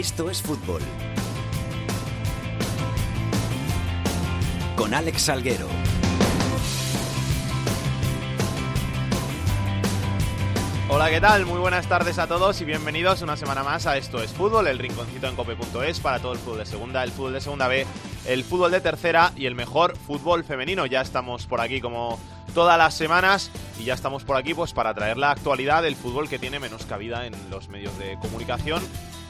Esto es fútbol. Con Alex Salguero. Hola, ¿qué tal? Muy buenas tardes a todos y bienvenidos una semana más a Esto es Fútbol, el rinconcito en cope.es para todo el fútbol de segunda, el fútbol de segunda B, el fútbol de tercera y el mejor fútbol femenino. Ya estamos por aquí como todas las semanas y ya estamos por aquí pues para traer la actualidad del fútbol que tiene menos cabida en los medios de comunicación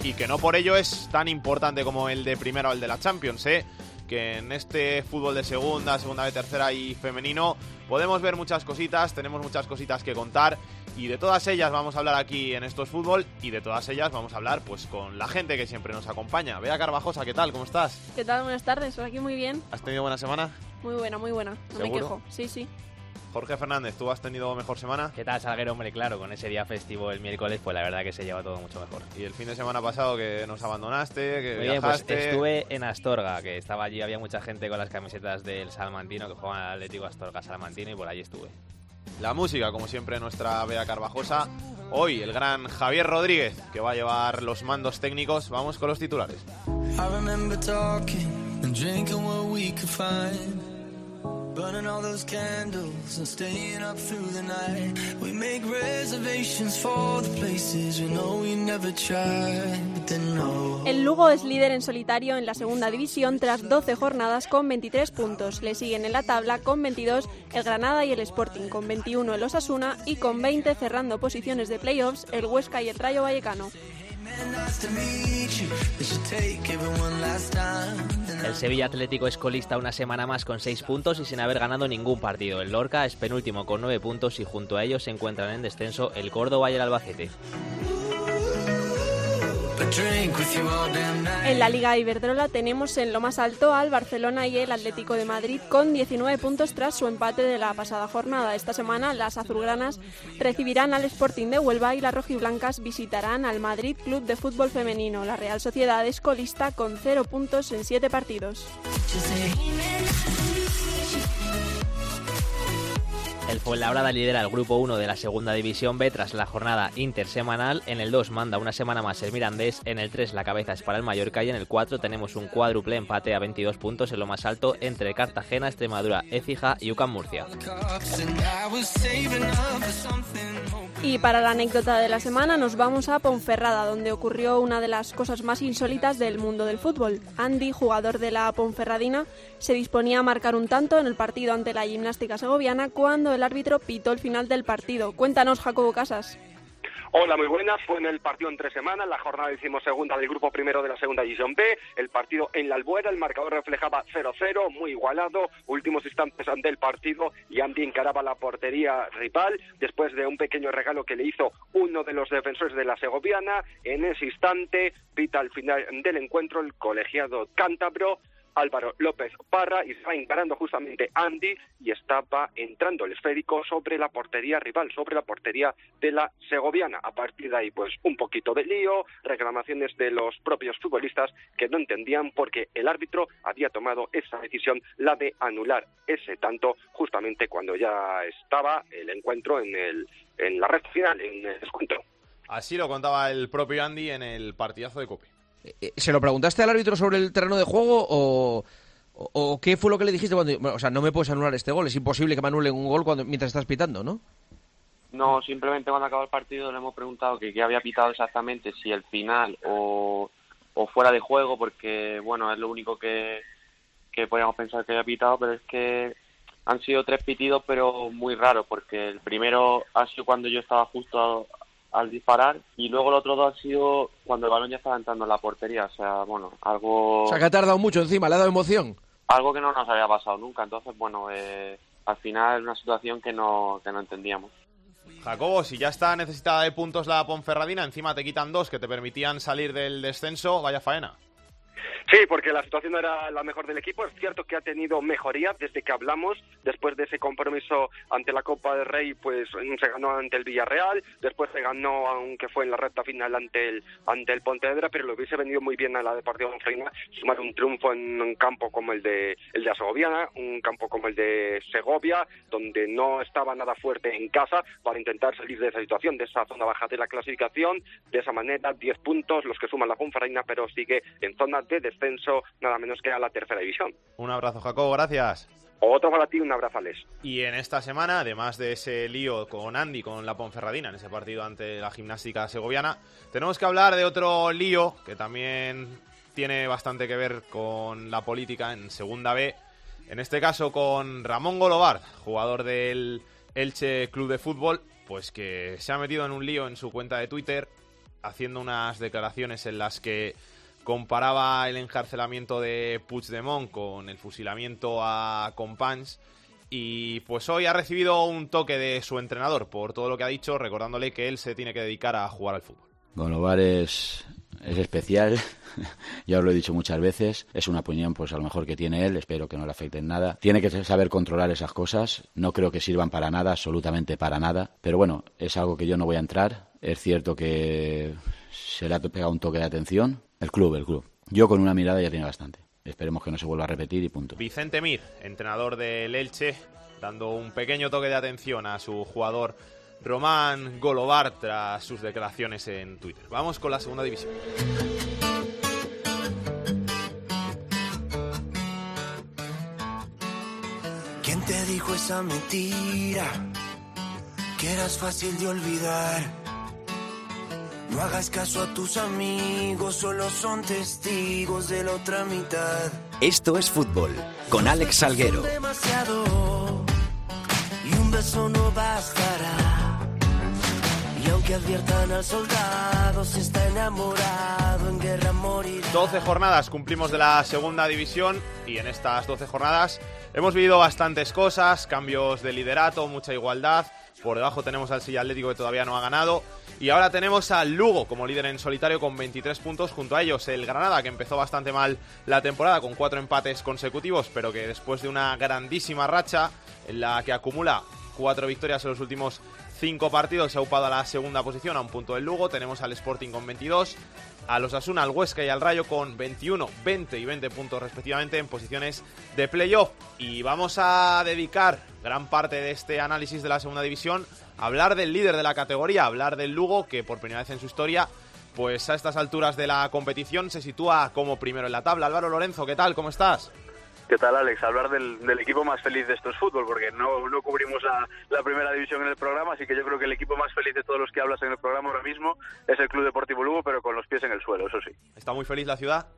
y que no por ello es tan importante como el de primera o el de la Champions, ¿eh? que en este fútbol de segunda, segunda B, tercera y femenino podemos ver muchas cositas, tenemos muchas cositas que contar y de todas ellas vamos a hablar aquí en Estos Fútbol y de todas ellas vamos a hablar pues con la gente que siempre nos acompaña. Bea Carvajosa, ¿qué tal? ¿Cómo estás? ¿Qué tal? Buenas tardes, aquí muy bien. ¿Has tenido buena semana? Muy buena, muy buena, no me quejo. Sí, sí. Jorge Fernández, ¿tú has tenido mejor semana? ¿Qué tal, Salguero? Hombre, claro, con ese día festivo el miércoles, pues la verdad que se lleva todo mucho mejor. ¿Y el fin de semana pasado que nos abandonaste, que pues viajaste? estuve en Astorga, que estaba allí, había mucha gente con las camisetas del Salmantino, que juegan al Atlético Astorga Salmantino, y por allí estuve. La música, como siempre, nuestra Bea Carvajosa. Hoy el gran Javier Rodríguez, que va a llevar los mandos técnicos. Vamos con los titulares. I Burning all those candles and staying up through the night. We make reservations for the places we know we never tried, but then no. El Lugo es líder en solitario en la segunda división tras 12 jornadas con 23 puntos. Le siguen en la tabla con 22 el Granada y el Sporting, con 21 el Osasuna y con 20 cerrando posiciones de playoffs el Huesca y el Rayo Vallecano. El Sevilla Atlético es colista una semana más con 6 puntos y sin haber ganado ningún partido. El Lorca es penúltimo con 9 puntos y junto a ellos se encuentran en descenso el Córdoba y el Albacete. En la Liga Iberdrola tenemos en lo más alto al Barcelona y el Atlético de Madrid con 19 puntos tras su empate de la pasada jornada. Esta semana las azulgranas recibirán al Sporting de Huelva y las rojiblancas visitarán al Madrid Club de Fútbol Femenino. La Real Sociedad es colista con 0 puntos en 7 partidos. El Fuenlabrada lidera el grupo 1 de la segunda división B tras la jornada intersemanal. En el 2 manda una semana más el Mirandés. En el 3 la cabeza es para el Mallorca. Y en el 4 tenemos un cuádruple empate a 22 puntos en lo más alto entre Cartagena, Extremadura, Écija y UCAM Murcia. Y para la anécdota de la semana nos vamos a Ponferrada, donde ocurrió una de las cosas más insólitas del mundo del fútbol. Andy, jugador de la Ponferradina, se disponía a marcar un tanto en el partido ante la gimnástica segoviana cuando el árbitro pitó el final del partido. Cuéntanos, Jacobo Casas. Hola, muy buenas. Fue en el partido en tres semanas, la jornada decimosegunda del grupo primero de la segunda división B. El partido en la Albuera, el marcador reflejaba 0-0, muy igualado. Últimos instantes ante el partido y Andy encaraba la portería rival después de un pequeño regalo que le hizo uno de los defensores de la segoviana. En ese instante, pita al final del encuentro el colegiado cántabro. Álvaro López Parra y estaba encarando justamente Andy y estaba entrando el esférico sobre la portería rival, sobre la portería de la segoviana. A partir de ahí, pues un poquito de lío, reclamaciones de los propios futbolistas que no entendían por qué el árbitro había tomado esa decisión, la de anular ese tanto, justamente cuando ya estaba el encuentro en, el, en la red final, en el descuento. Así lo contaba el propio Andy en el partidazo de Cope. Eh, ¿Se lo preguntaste al árbitro sobre el terreno de juego o qué fue lo que le dijiste cuando... bueno, o sea, no me puedes anular este gol, es imposible que me anulen un gol cuando, mientras estás pitando, ¿no? No, simplemente cuando acabó el partido le hemos preguntado que qué había pitado exactamente, si el final o, o fuera de juego, porque bueno, es lo único que, que podíamos pensar que había pitado, pero es que han sido tres pitidos, pero muy raros, porque el primero ha sido cuando yo estaba justo al disparar y luego el otro dos ha sido cuando el balón ya estaba entrando en la portería, o sea, bueno, algo O sea, que ha tardado mucho encima, le ha dado emoción. algo que no nos había pasado nunca, entonces bueno, eh, al final es una situación que no, que no entendíamos. Jacobo, si ya está necesitada de puntos la Ponferradina, encima te quitan dos que te permitían salir del descenso, vaya faena. Sí, porque la situación era la mejor del equipo. Es cierto que ha tenido mejoría desde que hablamos. Después de ese compromiso ante la Copa del Rey, pues se ganó ante el Villarreal. Después se ganó, aunque fue en la recta final, ante el ante el Pontevedra. Pero lo hubiese venido muy bien a la Deportiva Freina sumar un triunfo en un campo como el de el de Segoviana, un campo como el de Segovia, donde no estaba nada fuerte en casa para intentar salir de esa situación, de esa zona baja de la clasificación. De esa manera, 10 puntos los que suman la Ponferradina, pero sigue en zona de nada menos que a la tercera división. Un abrazo, Jacobo, gracias. Otro para ti, un abrazo, Alex. Y en esta semana, además de ese lío con Andy, con la Ponferradina, en ese partido ante la gimnástica segoviana, tenemos que hablar de otro lío que también tiene bastante que ver con la política en Segunda B. En este caso con Ramón Golobar, jugador del Elche Club de Fútbol, pues que se ha metido en un lío en su cuenta de Twitter, haciendo unas declaraciones en las que comparaba el encarcelamiento de Puigdemont con el fusilamiento a Companys y pues hoy ha recibido un toque de su entrenador por todo lo que ha dicho, recordándole que él se tiene que dedicar a jugar al fútbol. Golobar es, es especial, ya os lo he dicho muchas veces, es una opinión pues a lo mejor que tiene él, espero que no le afecte en nada. Tiene que saber controlar esas cosas, no creo que sirvan para nada, absolutamente para nada, pero bueno, es algo que yo no voy a entrar. Es cierto que se le ha pegado un toque de atención, el club, el club. Yo con una mirada ya tiene bastante. Esperemos que no se vuelva a repetir y punto. Vicente Mir, entrenador del Elche, dando un pequeño toque de atención a su jugador Román Golobar tras sus declaraciones en Twitter. Vamos con la segunda división. ¿Quién te dijo esa mentira? Que eras fácil de olvidar. No hagas caso a tus amigos, solo son testigos de la otra mitad. Esto es fútbol, con Alex Salguero. Demasiado y un beso no bastará. Aunque adviertan al soldado, si está enamorado, en guerra morirá. 12 jornadas cumplimos de la segunda división y en estas 12 jornadas hemos vivido bastantes cosas, cambios de liderato, mucha igualdad. Por debajo tenemos al Silla Atlético que todavía no ha ganado. Y ahora tenemos al Lugo como líder en solitario con 23 puntos. Junto a ellos el Granada que empezó bastante mal la temporada con cuatro empates consecutivos, pero que después de una grandísima racha en la que acumula cuatro victorias en los últimos cinco partidos se ha upado a la segunda posición a un punto del Lugo. Tenemos al Sporting con 22, a los Asuna, al Huesca y al Rayo con 21, 20 y 20 puntos respectivamente en posiciones de playoff. Y vamos a dedicar gran parte de este análisis de la segunda división a hablar del líder de la categoría, a hablar del Lugo que por primera vez en su historia pues a estas alturas de la competición se sitúa como primero en la tabla. Álvaro Lorenzo, ¿qué tal? ¿Cómo estás? ¿Qué tal, Alex? Hablar del, del, equipo más feliz de estos fútbol, porque no, no cubrimos la, la, primera división en el programa, así que yo creo que el equipo más feliz de todos los que hablas en el programa ahora mismo es el Club Deportivo Lugo, pero con los pies en el suelo, eso sí. ¿Está muy feliz la ciudad?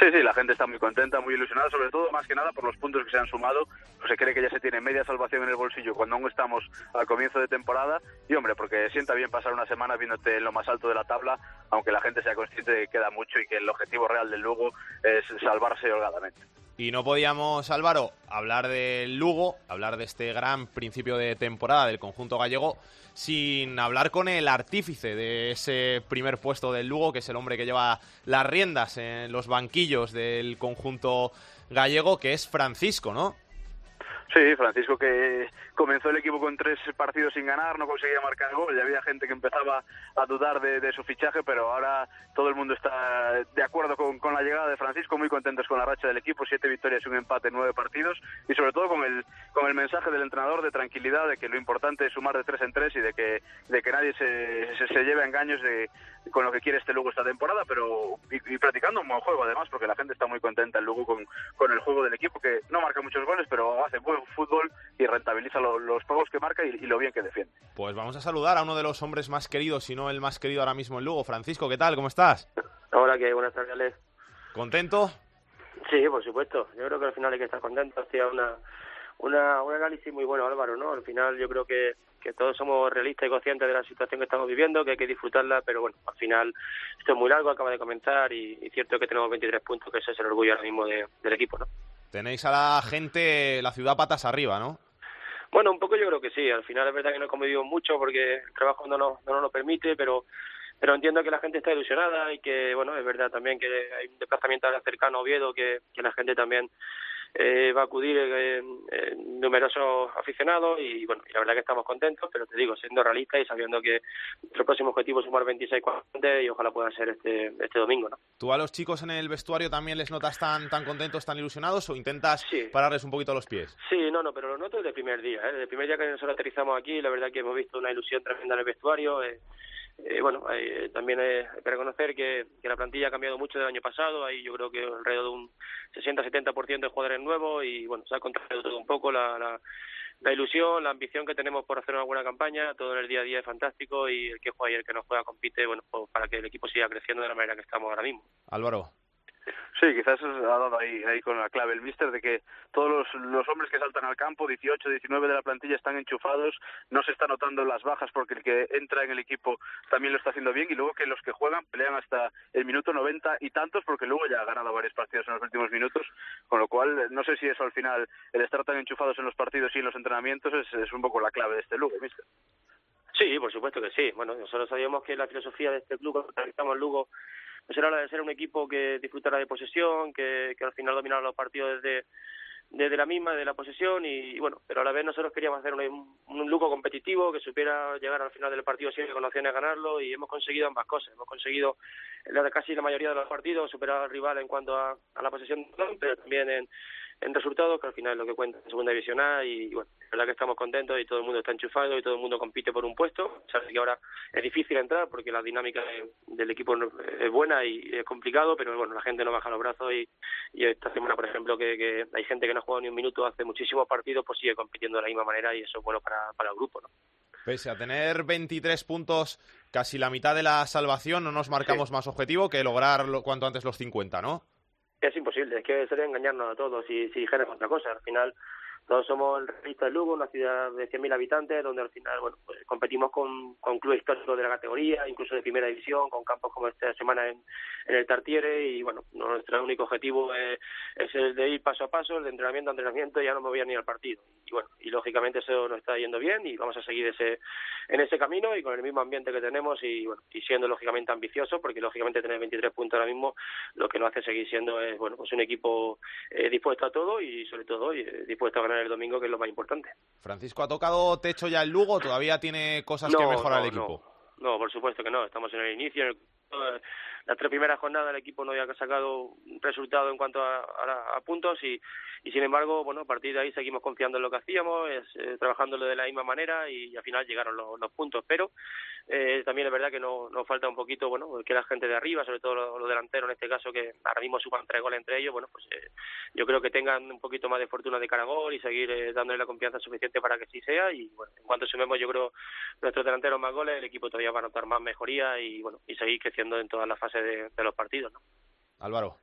Sí, sí, la gente está muy contenta, muy ilusionada, sobre todo, más que nada, por los puntos que se han sumado. Pues se cree que ya se tiene media salvación en el bolsillo cuando aún estamos al comienzo de temporada. Y, hombre, porque sienta bien pasar una semana viéndote en lo más alto de la tabla, aunque la gente sea consciente de que queda mucho y que el objetivo real del Lugo es salvarse holgadamente. Y no podíamos, Álvaro, hablar del Lugo, hablar de este gran principio de temporada del conjunto gallego, sin hablar con el artífice de ese primer puesto del Lugo, que es el hombre que lleva las riendas en los banquillos del conjunto gallego, que es Francisco, ¿no? Sí, Francisco que comenzó el equipo con tres partidos sin ganar, no conseguía marcar gol, ya había gente que empezaba a dudar de, de su fichaje, pero ahora todo el mundo está de acuerdo con, con, la llegada de Francisco, muy contentos con la racha del equipo, siete victorias y un empate en nueve partidos, y sobre todo con el, con el mensaje del entrenador de tranquilidad, de que lo importante es sumar de tres en tres y de que, de que nadie se, se, se lleve a engaños de, con lo que quiere este Lugo esta temporada, pero y, y, practicando un buen juego además, porque la gente está muy contenta el Lugo con, con el juego del equipo, que no marca muchos goles, pero hace buen fútbol y rentabiliza lo, los juegos que marca y, y, lo bien que defiende. Pues vamos a saludar a uno de los hombres más queridos, si no el más querido ahora mismo en Lugo. Francisco, ¿qué tal? ¿Cómo estás? Hola, que buenas tardes, Alex. ¿Contento? Sí, por supuesto. Yo creo que al final hay que estar contento. Hacía una, una, un análisis muy bueno, Álvaro, ¿no? Al final yo creo que, que todos somos realistas y conscientes de la situación que estamos viviendo, que hay que disfrutarla, pero bueno, al final esto es muy largo, acaba de comentar, y, y cierto que tenemos 23 puntos, que ese es el orgullo ahora mismo de, del equipo, ¿no? Tenéis a la gente, la ciudad patas arriba, ¿no? Bueno, un poco yo creo que sí. Al final es verdad que no he convivido mucho porque el trabajo no nos, no nos lo permite, pero pero entiendo que la gente está ilusionada y que, bueno, es verdad también que hay un desplazamiento cercano a Oviedo que, que la gente también eh, va a acudir eh, numerosos aficionados y bueno, la verdad que estamos contentos, pero te digo, siendo realistas y sabiendo que nuestro próximo objetivo es sumar 26 y ojalá pueda ser este, este domingo, ¿no? ¿Tú a los chicos en el vestuario también les notas tan, tan contentos, tan ilusionados o intentas pararles un poquito los pies? Sí, no, no, pero lo noto desde el primer día, ¿eh? desde el primer día que nosotros aterrizamos aquí, la verdad que hemos visto una ilusión tremenda en el vestuario, eh, bueno, eh, también hay que reconocer que, la plantilla ha cambiado mucho del año pasado, hay yo creo que alrededor de un 60-70% de jugadores nuevos y bueno, se ha contraído todo un poco la, la, ilusión, la ambición que tenemos por hacer una buena campaña, todo el día a día es fantástico y el que juega y el que no juega compite, bueno, pues para que el equipo siga creciendo de la manera que estamos ahora mismo. Álvaro. Sí, quizás ha dado ahí, ahí con la clave el mister de que todos los, hombres que saltan al campo, 18, 19 de la plantilla, están enchufados, no se está notando las bajas porque el que entra en el equipo también lo está haciendo bien y luego que los que juegan pelean hasta el minuto 90 y tantos porque luego ya ha ganado varios partidos en los últimos minutos, con lo cual no sé si eso al final, el estar tan enchufados en los partidos y en los entrenamientos es, es un poco la clave de este Lugo, mister. Sí, por supuesto que sí. Bueno, nosotros sabíamos que la filosofía de este club, cuando Lugo, pues era la de ser un equipo que disfrutara de posesión, que, que al final dominara los partidos desde, desde la misma, de la posesión y, bueno, pero a la vez nosotros queríamos hacer un, un luco competitivo que supiera llegar al final del partido siempre con opciones de ganarlo y hemos conseguido ambas cosas. Hemos conseguido en casi la mayoría de los partidos superar al rival en cuanto a, a la posesión, pero también en, en resultados, que al final es lo que cuenta en Segunda División A y, bueno, la verdad que estamos contentos y todo el mundo está enchufado y todo el mundo compite por un puesto. Sabes que ahora es difícil entrar porque la dinámica del equipo es buena y es complicado, pero bueno, la gente no baja los brazos y, y esta semana, por ejemplo, que, que, hay gente que no ha jugado ni un minuto hace muchísimos partidos, pues sigue compitiendo de la misma manera y eso es bueno para, para el grupo, ¿no? Pese a tener 23 puntos, casi la mitad de la salvación, no nos marcamos más objetivo que lograr lo, cuanto antes los 50, ¿no? Es imposible, es que sería engañarnos a todos si, si dijeran otra cosa. Al final, todos somos el Realista de Lugo, una ciudad de 100.000 habitantes, donde al final bueno, pues competimos con, clubes históricos de la categoría, incluso de primera división, con campos como esta semana en, en el Tartiere. Y bueno, nuestro único objetivo es, es, el de ir paso a paso, el de entrenamiento a entrenamiento, y ya no me voy a ni al partido. Y bueno, y lógicamente eso nos está yendo bien y vamos a seguir ese en ese camino y con el mismo ambiente que tenemos y bueno, y siendo lógicamente ambicioso, porque lógicamente tener 23 puntos ahora mismo lo que nos hace seguir siendo es bueno, pues un equipo eh, dispuesto a todo y sobre todo eh, dispuesto a ganar el domingo, que es lo más importante. Francisco, ¿ha tocado techo ya el Lugo? ¿Todavía tiene cosas que mejorar no, el equipo? No. no, por supuesto que no. Estamos en el inicio. En el, las tres primeras jornadas el equipo no había sacado resultado en cuanto a, a, a puntos y, y sin embargo, bueno, a partir de ahí seguimos confiando en lo que hacíamos, es, eh, trabajándolo de la misma manera y, al final llegaron los, puntos. Pero eh, también es verdad que no, nos falta un poquito, bueno, que la gente de arriba, sobre todo los, delanteros en este caso, que ahora mismo suban tres goles entre ellos, bueno, pues eh, yo creo que tengan un poquito más de fortuna de cara a gol y seguir eh, dándole la confianza suficiente para que sí sea. Y bueno, en cuanto sumemos, yo creo, nuestros delanteros más goles, el equipo todavía va a notar más mejoría y bueno, y seguir creciendo en todas las fases de, de los partidos, ¿no? Álvaro.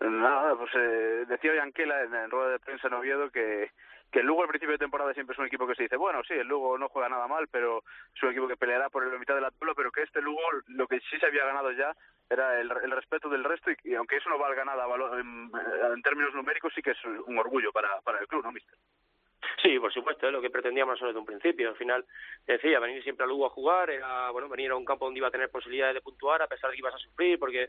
Nada, pues eh, decía Yanquela en, en rueda de prensa en Oviedo que que el Lugo al principio de temporada siempre es un equipo que se dice, bueno, sí, el Lugo no juega nada mal, pero es un equipo que peleará por la mitad de la tabla, pero que este Lugo lo que sí se había ganado ya era el, el respeto del resto y, y, aunque eso no valga nada en, en términos numéricos, sí que es un orgullo para, para el club, ¿no, mister? Sí, por supuesto, es lo que pretendíamos desde un principio. Al final, decía, venir siempre a Lugo a jugar, era, bueno, venir a un campo donde iba a tener posibilidades de puntuar, a pesar de que ibas a sufrir, porque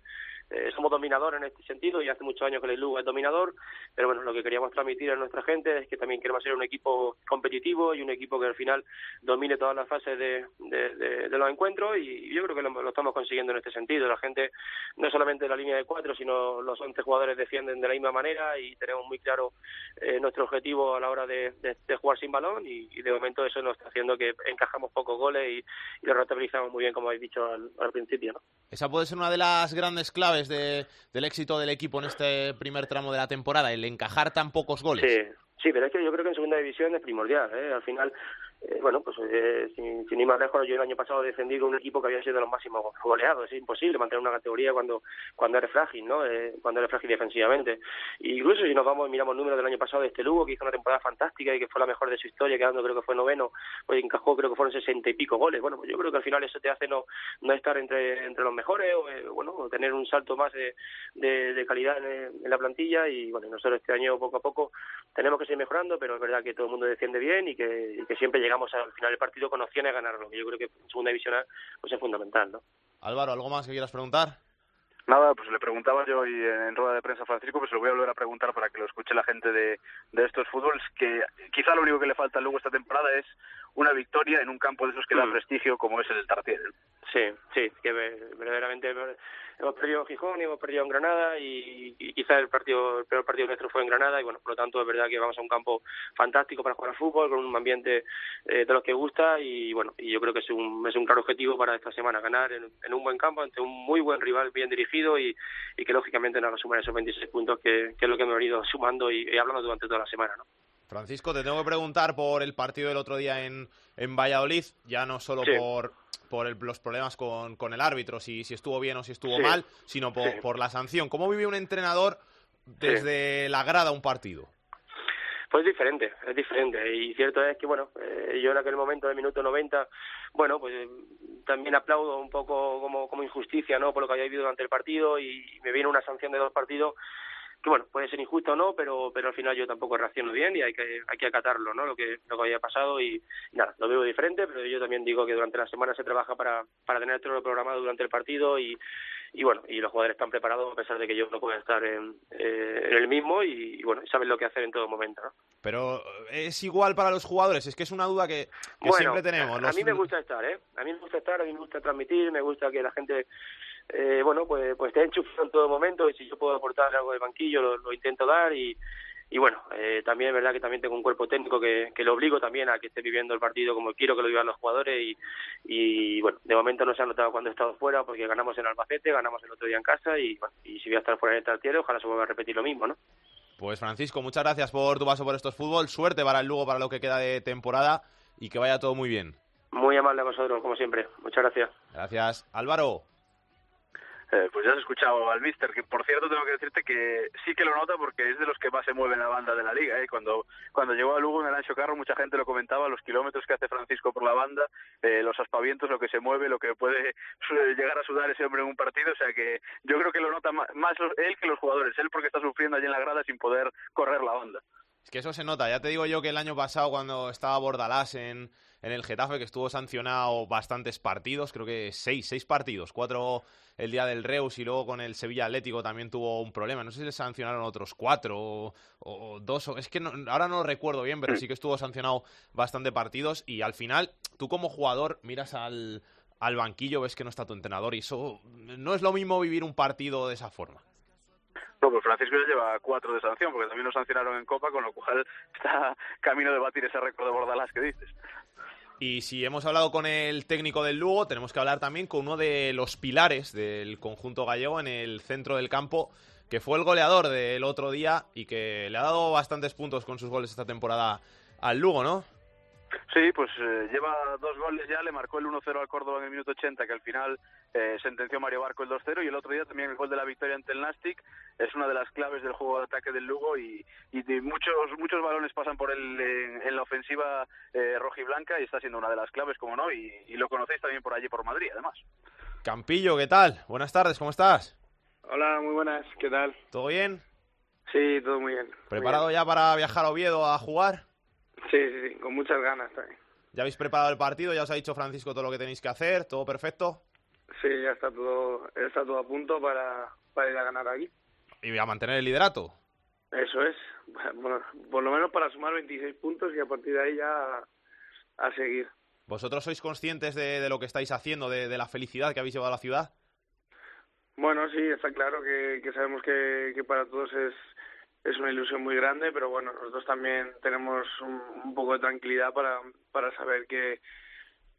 eh, somos dominadores en este sentido y hace muchos años que el Lugo es dominador, pero bueno, lo que queríamos transmitir a nuestra gente es que también queremos ser un equipo competitivo y un equipo que al final domine todas las fases de, de, los encuentros y yo creo que lo, estamos consiguiendo en este sentido. La gente, no solamente la línea de cuatro, sino los 11 jugadores defienden de la misma manera y tenemos muy claro eh, nuestro objetivo a la hora de, de, jugar sin balón y, y, de momento eso nos está haciendo que encajamos pocos goles y, y lo rentabilizamos muy bien, como habéis dicho al, al principio. ¿no? Esa puede ser una de las grandes claves de, del éxito del equipo en este primer tramo de la temporada, el encajar tan pocos goles. Sí, sí pero es que yo creo que en segunda división es primordial. ¿eh? Al final eh, bueno, pues eh, sin, ir más lejos, yo el año pasado defendí con un equipo que había sido de los máximos goleados. Es imposible mantener una categoría cuando cuando eres frágil, ¿no? Eh, cuando eres frágil defensivamente. Y incluso si nos vamos y miramos números del año pasado de este Lugo, que hizo una temporada fantástica y que fue la mejor de su historia, quedando creo que fue noveno, pues encajó creo que fueron sesenta y pico goles. Bueno, pues yo creo que al final eso te hace no no estar entre entre los mejores o, eh, bueno, tener un salto más de, de, de calidad en, en, la plantilla y bueno, nosotros este año poco a poco tenemos que seguir mejorando, pero es verdad que todo el mundo defiende bien y que, y que siempre llegamos al final del partido con opciones de ganarlo, que yo creo que en segunda división pues es fundamental, ¿no? Álvaro, ¿algo más que quieras preguntar? Nada, pues le preguntaba yo y en rueda de prensa a Francisco, pues lo voy a volver a preguntar para que lo escuche la gente de, de estos fútbols, que quizá lo único que le falta luego esta temporada es una victoria en un campo de esos que da Mm. prestigio como es el Tartiere. Sí, sí, que ve- verdaderamente hemos perdido en Gijón y hemos perdido en Granada y, y quizá el partido el peor partido nuestro fue en Granada y bueno, por lo tanto es verdad que vamos a un campo fantástico para jugar al fútbol con un ambiente eh, de los que gusta y bueno, y yo creo que es un, es un claro objetivo para esta semana ganar en, un buen campo ante un muy buen rival bien dirigido y, que lógicamente nos sumar esos 26 puntos que, que es lo que hemos venido sumando y, y hablando durante toda la semana, ¿no? Francisco, te tengo que preguntar por el partido del otro día en, en Valladolid, ya no solo Sí. por, por el- los problemas con, con el árbitro, si, si estuvo bien o si estuvo Sí. mal, sino por, Sí. por la sanción. ¿Cómo vive un entrenador desde la grada un partido? Pues es diferente, es diferente. Y cierto es que, bueno, eh, yo en aquel momento, del minuto 90, bueno, pues eh, también aplaudo un poco como, como injusticia, ¿no? Por lo que había vivido durante el partido y me viene una sanción de dos partidos que, bueno, puede ser injusta o no, pero, pero al final yo tampoco reacciono bien y hay que, hay que acatarlo, ¿no? Lo que, lo que había pasado y, y nada, lo veo diferente, pero yo también digo que durante la semana se trabaja para, para tener todo lo programado durante el partido y, y bueno, y los jugadores están preparados a pesar de que yo no pueda estar en, eh, en el mismo y, y, bueno, saben lo que hacer en todo momento, ¿no? Pero eh, es igual para los jugadores, es que es una duda que, que Bueno, siempre tenemos. A, Los- mí me gusta estar, ¿eh? A mí me gusta estar, a mí me gusta transmitir, me gusta que la gente, eh, bueno, pues, pues esté enchufado en todo momento y si yo puedo aportar algo de banquillo lo, lo intento dar y, y bueno, eh, también es verdad que también tengo un cuerpo técnico que, que lo obligo también a que esté viviendo el partido como quiero que lo vivan los jugadores y, y bueno, de momento no se ha notado cuando he estado fuera porque ganamos en Albacete, ganamos el otro día en casa y, bueno, y si voy a estar fuera en el Tartiere ojalá se vuelva a repetir lo mismo, ¿no? Pues Francisco, muchas gracias por tu paso por estos fútbol. Suerte para el Lugo para lo que queda de temporada y que vaya todo muy bien. Muy amable a vosotros, como siempre. Muchas gracias. Gracias. Álvaro. Eh, pues ya has escuchado al mister, que por cierto tengo que decirte que sí que lo nota porque es de los que más se mueve en la banda de la liga. ¿eh? Cuando, cuando llegó a Lugo en el Ancho Carro mucha gente lo comentaba, los kilómetros que hace Francisco por la banda, eh, los aspavientos, lo que se mueve, lo que puede llegar a sudar ese hombre en un partido. O sea que yo creo que lo nota más los- él que los jugadores, él porque está sufriendo allí en la grada sin poder correr la banda. Es que eso se nota. Ya te digo yo que el año pasado, cuando estaba Bordalás en, en el Getafe, que estuvo sancionado bastantes partidos, creo que seis, seis partidos, cuatro el día del Reus y luego con el Sevilla Atlético también tuvo un problema. No sé si le sancionaron otros cuatro o, dos. o- es que no- ahora no lo recuerdo bien, pero sí que estuvo sancionado bastante partidos y al final, tú como jugador miras al, al banquillo, ves que no está tu entrenador y eso no es lo mismo vivir un partido de esa forma. No, pues Francisco ya lleva cuatro de sanción, porque también lo sancionaron en Copa, con lo cual está camino de batir ese récord de Bordalás que dices. Y si hemos hablado con el técnico del Lugo, tenemos que hablar también con uno de los pilares del conjunto gallego en el centro del campo, que fue el goleador del otro día y que le ha dado bastantes puntos con sus goles esta temporada al Lugo, ¿no? Sí, pues eh, lleva dos goles ya, le marcó el 1-0 al Córdoba en el minuto 80, que al final eh, sentenció Mario Barco el 2-0, y el otro día también el gol de la victoria ante el Nastic, es una de las claves del juego de ataque del Lugo, y, y de muchos muchos balones pasan por él en, en la ofensiva eh, rojiblanca, y está siendo una de las claves, como no, y, y lo conocéis también por allí, por Madrid, además. Campillo, ¿qué tal? Buenas tardes, ¿cómo estás? Hola, muy buenas, ¿qué tal? ¿Todo bien? Sí, todo muy bien. muy ¿Preparado bien. ya para viajar a Oviedo a jugar? Sí, sí, sí, con muchas ganas también. ¿Ya habéis preparado el partido? ¿Ya os ha dicho Francisco todo lo que tenéis que hacer? ¿Todo perfecto? Sí, ya está todo, está todo a punto para, para ir a ganar aquí. Y a mantener el liderato. Eso es. Bueno, por lo menos para sumar 26 puntos y a partir de ahí ya a, a seguir. ¿Vosotros sois conscientes de, de lo que estáis haciendo, de, de la felicidad que habéis llevado a la ciudad? Bueno, sí, está claro que, que sabemos que, que para todos es, es una ilusión muy grande, pero bueno, nosotros también tenemos un, un poco de tranquilidad para, para saber que,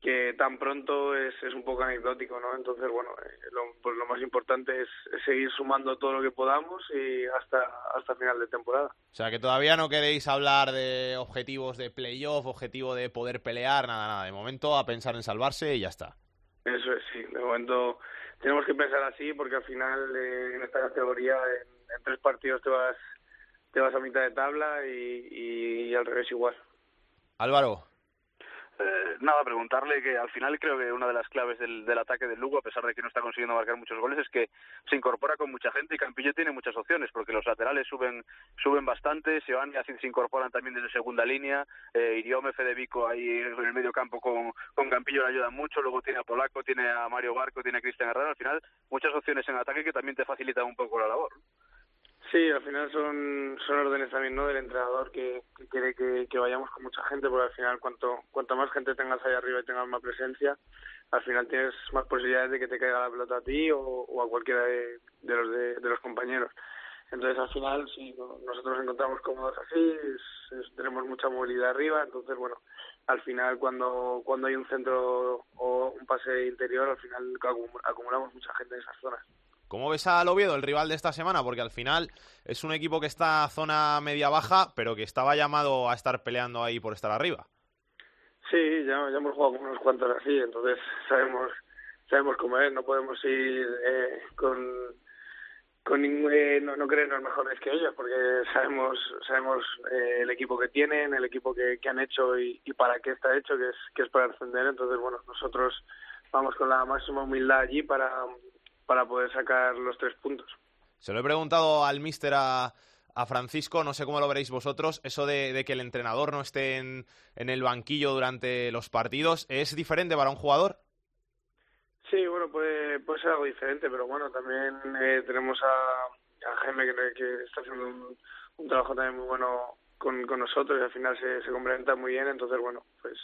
que tan pronto es, es un poco anecdótico, ¿no? Entonces, bueno, eh, lo, pues lo más importante es, es seguir sumando todo lo que podamos y hasta, hasta final de temporada. O sea, que todavía no queréis hablar de objetivos de playoff, objetivo de poder pelear, nada, nada. De momento a pensar en salvarse y ya está. Eso es, sí. De momento tenemos que pensar así porque al final eh, en esta categoría en, en tres partidos te vas te vas a mitad de tabla y, y al revés igual. Álvaro. Eh, nada, preguntarle que al final creo que una de las claves del, del, ataque del Lugo, a pesar de que no está consiguiendo marcar muchos goles, es que se incorpora con mucha gente y Campillo tiene muchas opciones, porque los laterales suben suben bastante, Seban y Acid se incorporan también desde segunda línea, eh, Iriome, Fedevico ahí en el medio campo con, con Campillo le ayudan mucho, luego tiene a Polaco, tiene a Mario Barco, tiene a Cristian Herrera, al final muchas opciones en ataque que también te facilitan un poco la labor. Sí, al final son, son órdenes también ¿no? del entrenador que, quiere que, vayamos con mucha gente, porque al final cuanto, cuanto más gente tengas ahí arriba y tengas más presencia, al final tienes más posibilidades de que te caiga la pelota a ti o, a cualquiera de, los de, los compañeros. Entonces al final sí, nosotros nos encontramos cómodos así, tenemos mucha movilidad arriba, entonces bueno, al final cuando, cuando hay un centro o un pase interior, al final acumulamos mucha gente en esas zonas. ¿Cómo ves al Oviedo, el rival de esta semana? Porque al final es un equipo que está zona media-baja, pero que estaba llamado a estar peleando ahí por estar arriba. Sí, ya, ya hemos jugado unos cuantos así, entonces sabemos sabemos cómo es, no podemos ir eh, con con ningún, eh, no, no creernos mejores que ellos porque sabemos sabemos eh, el equipo que tienen el equipo que, que han hecho y, y, para qué está hecho que es que es para ascender entonces bueno nosotros vamos con la máxima humildad allí para para poder sacar los tres puntos. Se lo he preguntado al míster a, a Francisco, no sé cómo lo veréis vosotros, eso de, de que el entrenador no esté en, en, el banquillo durante los partidos, ¿es diferente para un jugador? Sí, bueno, puede, puede ser algo diferente, pero bueno, también eh, tenemos a, a Jaime que, que, está haciendo un, un, trabajo también muy bueno con, con nosotros y al final se, se complementa muy bien, entonces bueno, pues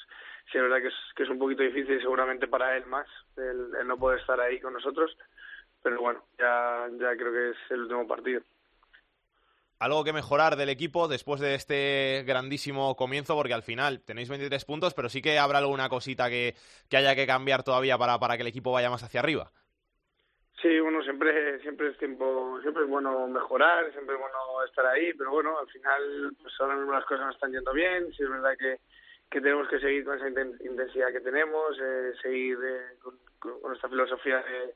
sí es verdad que es, que es un poquito difícil seguramente para él más el, el no poder estar ahí con nosotros, pero bueno, ya, ya creo que es el último partido. Algo que mejorar del equipo después de este grandísimo comienzo, porque al final tenéis 23 puntos, pero sí que habrá alguna cosita que, que haya que cambiar todavía para, para que el equipo vaya más hacia arriba. Sí, bueno, siempre, siempre es tiempo, siempre es bueno mejorar, siempre es bueno estar ahí, pero bueno, al final, pues ahora mismo las cosas no están yendo bien, sí es verdad que, que tenemos que seguir con esa intensidad que tenemos, eh, seguir eh, con, con, nuestra filosofía de,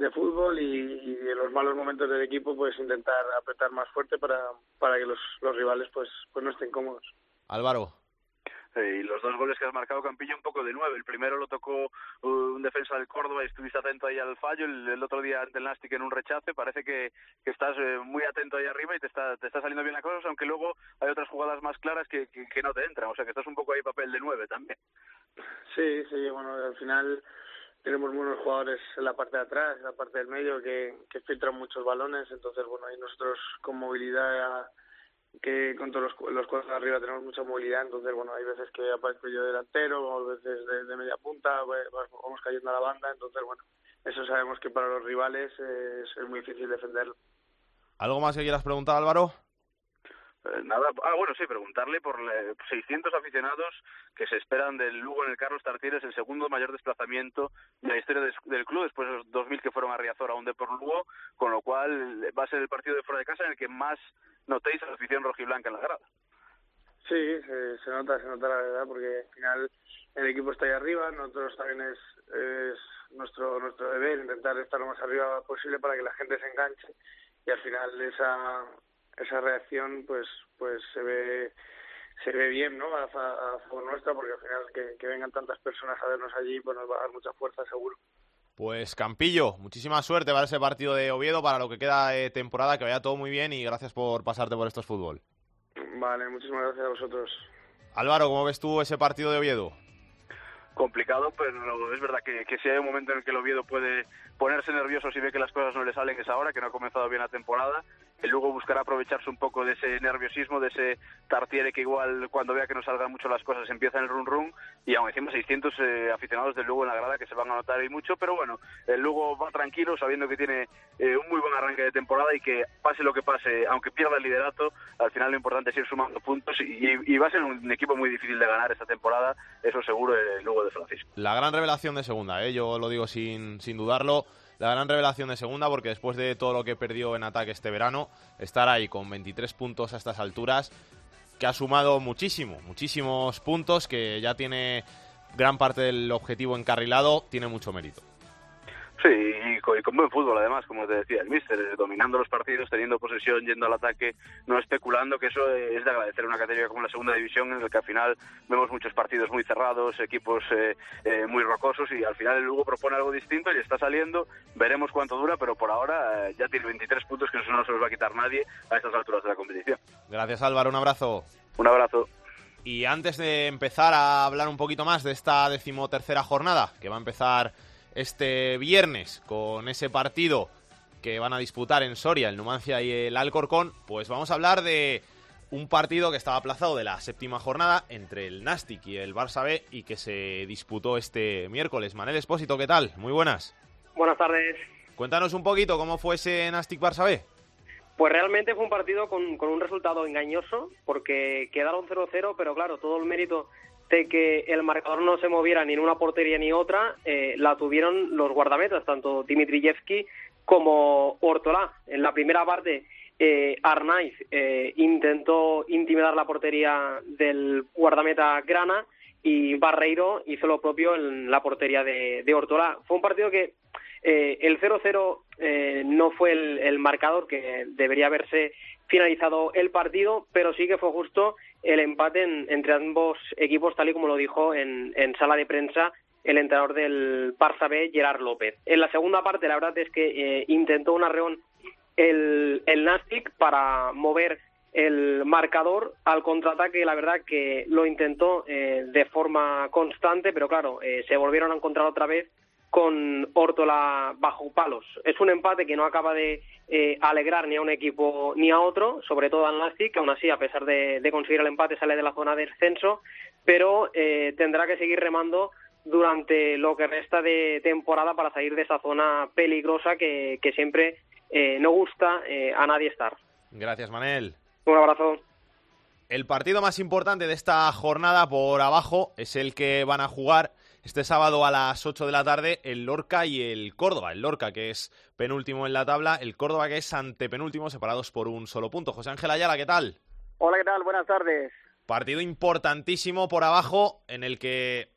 de fútbol y, y, en los malos momentos del equipo pues intentar apretar más fuerte para, para que los, los rivales pues, pues no estén cómodos. Álvaro. Y los dos goles que has marcado Campillo un poco de nueve. El primero lo tocó uh, un defensa del Córdoba y estuviste atento ahí al fallo. El, el otro día ante el Nastic en un rechace. Parece que, que estás eh, muy atento ahí arriba y te está, te está saliendo bien la cosa, aunque luego hay otras jugadas más claras que, que, que no te entran. O sea que estás un poco ahí papel de nueve también. Sí, sí, bueno, al final tenemos buenos jugadores en la parte de atrás, en la parte del medio, que, que filtran muchos balones, entonces, bueno, ahí nosotros con movilidad, que con todos los, los cuadros de arriba tenemos mucha movilidad, entonces, bueno, hay veces que aparezco yo delantero, o veces de, media punta, vamos cayendo a la banda, entonces, bueno, eso sabemos que para los rivales es, es muy difícil defenderlo. ¿Algo más que quieras preguntar, Álvaro? Eh, nada, ah, bueno, sí, preguntarle por eh, 600 aficionados que se esperan del Lugo en el Carlos Tartieres, el segundo mayor desplazamiento de la historia de, del club, después de los 2.000 que fueron a Riazor a un por Lugo, con lo cual va a ser el partido de fuera de casa en el que más notéis a la afición rojiblanca en la grada. Sí, se, se nota, se nota la verdad, porque al final el equipo está ahí arriba, nosotros también es, es nuestro nuestro deber intentar estar lo más arriba posible para que la gente se enganche y al final esa esa reacción pues pues se ve se ve bien no a, a, a favor nuestra porque al final que, que, vengan tantas personas a vernos allí pues nos va a dar mucha fuerza seguro pues Campillo, muchísima suerte para ese partido de Oviedo, para lo que queda de temporada, que vaya todo muy bien y gracias por pasarte por estos fútbol. Vale, muchísimas gracias a vosotros. Álvaro, ¿cómo ves tú ese partido de Oviedo? complicado, pero es verdad que, que si hay un momento en el que el Oviedo puede ponerse nervioso si ve que las cosas no le salen es ahora, que no ha comenzado bien la temporada. Y luego buscará aprovecharse un poco de ese nerviosismo, de ese tartiere que igual cuando vea que no salgan mucho las cosas empieza en el run run y aún encima 600 eh, aficionados del Lugo en la grada que se van a notar ahí mucho, pero bueno, el Lugo va tranquilo sabiendo que tiene eh, un muy buen arranque de temporada y que pase lo que pase, aunque pierda el liderato, al final lo importante es ir sumando puntos y, y va a ser un equipo muy difícil de ganar esta temporada, eso seguro el Lugo de Francisco. La gran revelación de segunda, ¿eh? yo lo digo sin, sin dudarlo la gran revelación de segunda, porque después de todo lo que perdió en ataque este verano, estar ahí con 23 puntos a estas alturas, que ha sumado muchísimo, muchísimos puntos, que ya tiene gran parte del objetivo encarrilado, tiene mucho mérito. Sí, y con, buen fútbol además, como te decía el míster, eh, dominando los partidos, teniendo posesión, yendo al ataque, no especulando, que eso es de agradecer una categoría como la segunda división en la que al final vemos muchos partidos muy cerrados, equipos eh, eh, muy rocosos y al final el Lugo propone algo distinto y está saliendo, veremos cuánto dura, pero por ahora ya tiene 23 puntos que eso no se los va a quitar nadie a estas alturas de la competición. Gracias Álvaro, un abrazo. Un abrazo. Y antes de empezar a hablar un poquito más de esta decimotercera jornada, que va a empezar este viernes con ese partido que van a disputar en Soria, el Numancia y el Alcorcón, pues vamos a hablar de un partido que estaba aplazado de la séptima jornada entre el Nastic y el Barça B y que se disputó este miércoles. Manel Espósito, ¿qué tal? Muy buenas. Buenas tardes. Cuéntanos un poquito cómo fue ese Nastic Barça B. Pues realmente fue un partido con, con un resultado engañoso porque quedaron 0-0, pero claro, todo el mérito de que el marcador no se moviera ni en una portería ni otra, eh, la tuvieron los guardametas, tanto Dimitrievski como Ortolá. En la primera parte, eh, Arnaiz eh, intentó intimidar la portería del guardameta Grana y Barreiro hizo lo propio en la portería de, de Ortolá. Fue un partido que eh, el 0-0 eh, no fue el, el, marcador que debería haberse finalizado el partido, pero sí que fue justo el empate entre ambos equipos, tal y como lo dijo en, en sala de prensa el entrenador del Barça B, Gerard López. En la segunda parte, la verdad es que eh, intentó un arreón el, el Nastic para mover el marcador al contraataque, la verdad que lo intentó eh, de forma constante, pero claro, eh, se volvieron a encontrar otra vez con Ortola bajo palos. Es un empate que no acaba de eh, alegrar ni a un equipo ni a otro, sobre todo al Nastic, que aún así, a pesar de, de, conseguir el empate, sale de la zona de descenso, pero eh, tendrá que seguir remando durante lo que resta de temporada para salir de esa zona peligrosa que, que siempre eh, no gusta a nadie estar. Gracias, Manel. Un abrazo. El partido más importante de esta jornada por abajo es el que van a jugar este sábado a las 8 de la tarde el Lorca y el Córdoba. El Lorca que es penúltimo en la tabla, el Córdoba que es antepenúltimo, separados por un solo punto. José Ángel Ayala, ¿qué tal? Hola, ¿qué tal? Buenas tardes. Partido importantísimo por abajo en el que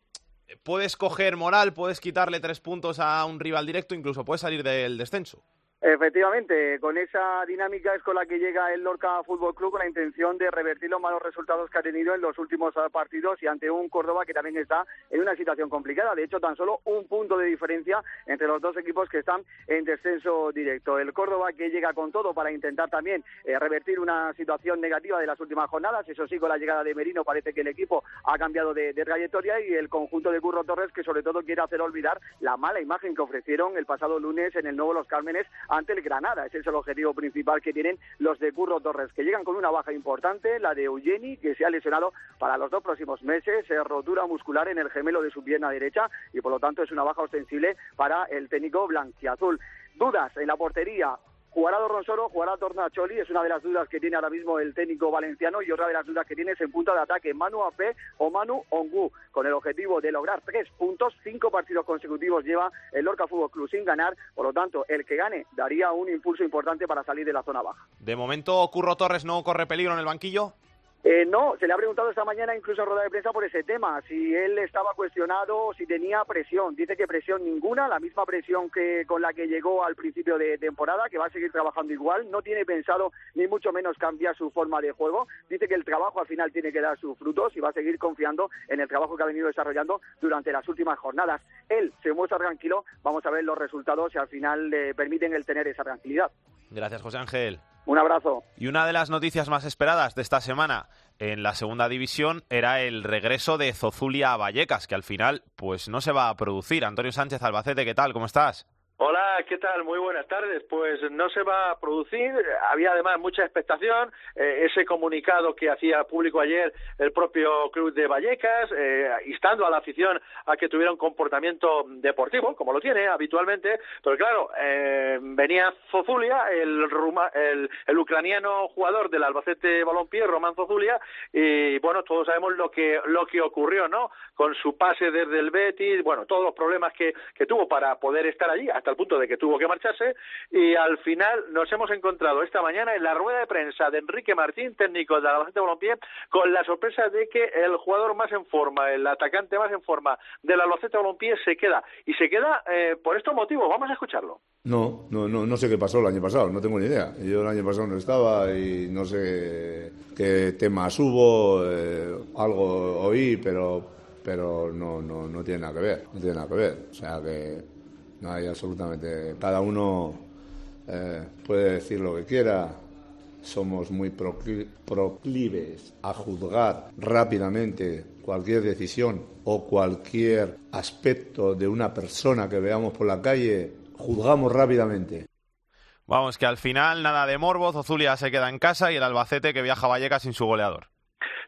puedes coger moral, puedes quitarle tres puntos a un rival directo, incluso puedes salir del descenso. Efectivamente, con esa dinámica es con la que llega el Lorca Fútbol Club con la intención de revertir los malos resultados que ha tenido en los últimos partidos y ante un Córdoba que también está en una situación complicada. De hecho, tan solo un punto de diferencia entre los dos equipos que están en descenso directo. El Córdoba que llega con todo para intentar también eh, revertir una situación negativa de las últimas jornadas. Eso sí, con la llegada de Merino parece que el equipo ha cambiado de, de trayectoria y el conjunto de Curro Torres que sobre todo quiere hacer olvidar la mala imagen que ofrecieron el pasado lunes en el Nuevo Los Cármenes ante el Granada. Ese es el objetivo principal que tienen los de Curro Torres, que llegan con una baja importante, la de Eugeni, que se ha lesionado para los dos próximos meses, eh, rotura muscular en el gemelo de su pierna derecha y por lo tanto es una baja ostensible para el técnico blanquiazul. Dudas en la portería, ¿Jugará Dorronsoro? ¿Jugará Tornacholi? Es una de las dudas que tiene ahora mismo el técnico valenciano y otra de las dudas que tiene es en punta de ataque Manu Ape o Manu Ongu, con el objetivo de lograr tres puntos, cinco partidos consecutivos lleva el Lorca Fútbol Club sin ganar, por lo tanto, el que gane daría un impulso importante para salir de la zona baja. De momento, Curro Torres no corre peligro en el banquillo. Eh, no, se le ha preguntado esta mañana incluso en rueda de prensa por ese tema, si él estaba cuestionado, si tenía presión. Dice que presión ninguna, la misma presión que con la que llegó al principio de temporada, que va a seguir trabajando igual. No tiene pensado ni mucho menos cambiar su forma de juego. Dice que el trabajo al final tiene que dar sus frutos y va a seguir confiando en el trabajo que ha venido desarrollando durante las últimas jornadas. Él se muestra tranquilo, vamos a ver los resultados y al final le permiten el tener esa tranquilidad. Gracias, José Ángel. Un abrazo. Y una de las noticias más esperadas de esta semana en la segunda división era el regreso de Zozulia a Vallecas, que al final pues no se va a producir. Antonio Sánchez Albacete, ¿qué tal? ¿Cómo estás? Hola, ¿qué tal? Muy buenas tardes. Pues no se va a producir. Había además mucha expectación. Eh, ese comunicado que hacía público ayer el propio club de Vallecas, eh, instando a la afición a que tuviera un comportamiento deportivo, como lo tiene habitualmente. Pero claro, eh, venía Zozulia, el, ruma, el, el, ucraniano jugador del Albacete Balompié, Román Zozulia, y bueno, todos sabemos lo que, lo que ocurrió, ¿no? Con su pase desde el Betis, bueno, todos los problemas que, que tuvo para poder estar allí hasta el punto de que tuvo que marcharse y al final nos hemos encontrado esta mañana en la rueda de prensa de Enrique Martín, técnico de Albacete Balompié, con la sorpresa de que el jugador más en forma, el atacante más en forma del Albacete Balompié se queda y se queda eh, por estos motivos. Vamos a escucharlo. No, no, no, no sé qué pasó el año pasado, no tengo ni idea. Yo el año pasado no estaba y no sé qué temas hubo, eh, algo oí, pero, pero no, no, no tiene nada que ver, no tiene nada que ver. O sea que no hay absolutamente. Cada uno eh, puede decir lo que quiera. Somos muy procli- proclives a juzgar rápidamente cualquier decisión o cualquier aspecto de una persona que veamos por la calle, juzgamos rápidamente. Vamos, que al final nada de morbo, Zozulia se queda en casa y el Albacete que viaja a Vallecas sin su goleador.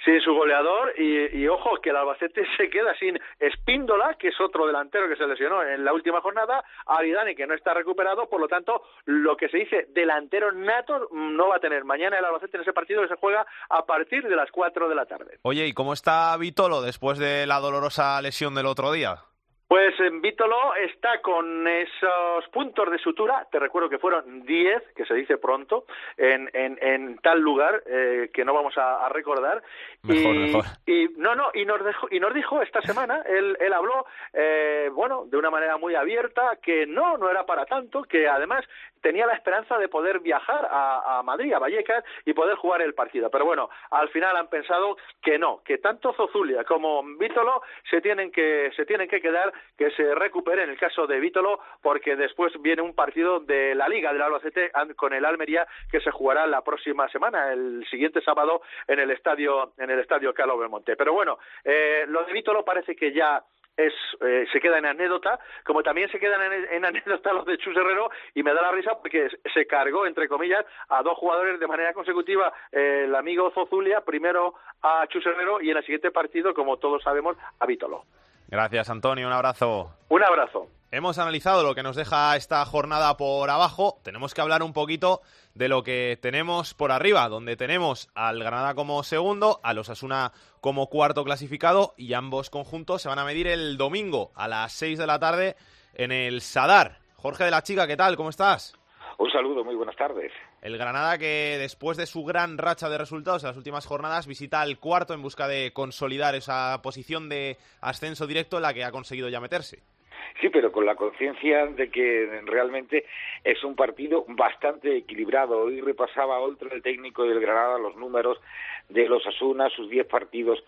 Sin su goleador y, ojo que el Albacete se queda sin Espíndola, que es otro delantero que se lesionó en la última jornada, Aridani que no está recuperado, por lo tanto lo que se dice delantero nato no va a tener mañana el Albacete en ese partido que se juega a partir de las 4 de la tarde. Oye, ¿y cómo está Vitolo después de la dolorosa lesión del otro día? Pues Vítolo está con esos puntos de sutura, te recuerdo que fueron 10, que se dice pronto, en, en, en tal lugar eh, que no vamos a, a recordar. Mejor, y, mejor. y no, no, y nos, dejó, y nos dijo esta semana, él, él habló, eh, bueno, de una manera muy abierta, que no, no era para tanto, que además tenía la esperanza de poder viajar a, a Madrid, a Vallecas, y poder jugar el partido. Pero bueno, al final han pensado que no, que tanto Zozulia como Vítolo se tienen que, se tienen que quedar, que se recupere en el caso de Vítolo, porque después viene un partido de la Liga del Albacete con el Almería que se jugará la próxima semana, el siguiente sábado, en el estadio, en el estadio Carlos Belmonte. Pero bueno, eh, lo de Vítolo parece que ya es, eh, se queda en anécdota, como también se quedan en, anécdota los de Chus Herrero, y me da la risa porque se cargó, entre comillas, a dos jugadores de manera consecutiva, el amigo Zozulia, primero a Chus Herrero y en el siguiente partido, como todos sabemos, a Vítolo. Gracias, Antonio. Un abrazo. Un abrazo. Hemos analizado lo que nos deja esta jornada por abajo. Tenemos que hablar un poquito de lo que tenemos por arriba, donde tenemos al Granada como segundo, a los Asuna como cuarto clasificado y ambos conjuntos se van a medir el domingo a las 6 de la tarde en el Sadar. Jorge de la Chica, ¿qué tal? ¿Cómo estás? Un saludo, muy buenas tardes. El Granada que después de su gran racha de resultados en las últimas jornadas visita al cuarto en busca de consolidar esa posición de ascenso directo en la que ha conseguido ya meterse. Sí, pero con la conciencia de que realmente es un partido bastante equilibrado. Hoy repasaba Oltra, el técnico del Granada, los números de los Asuna, sus 10 partidos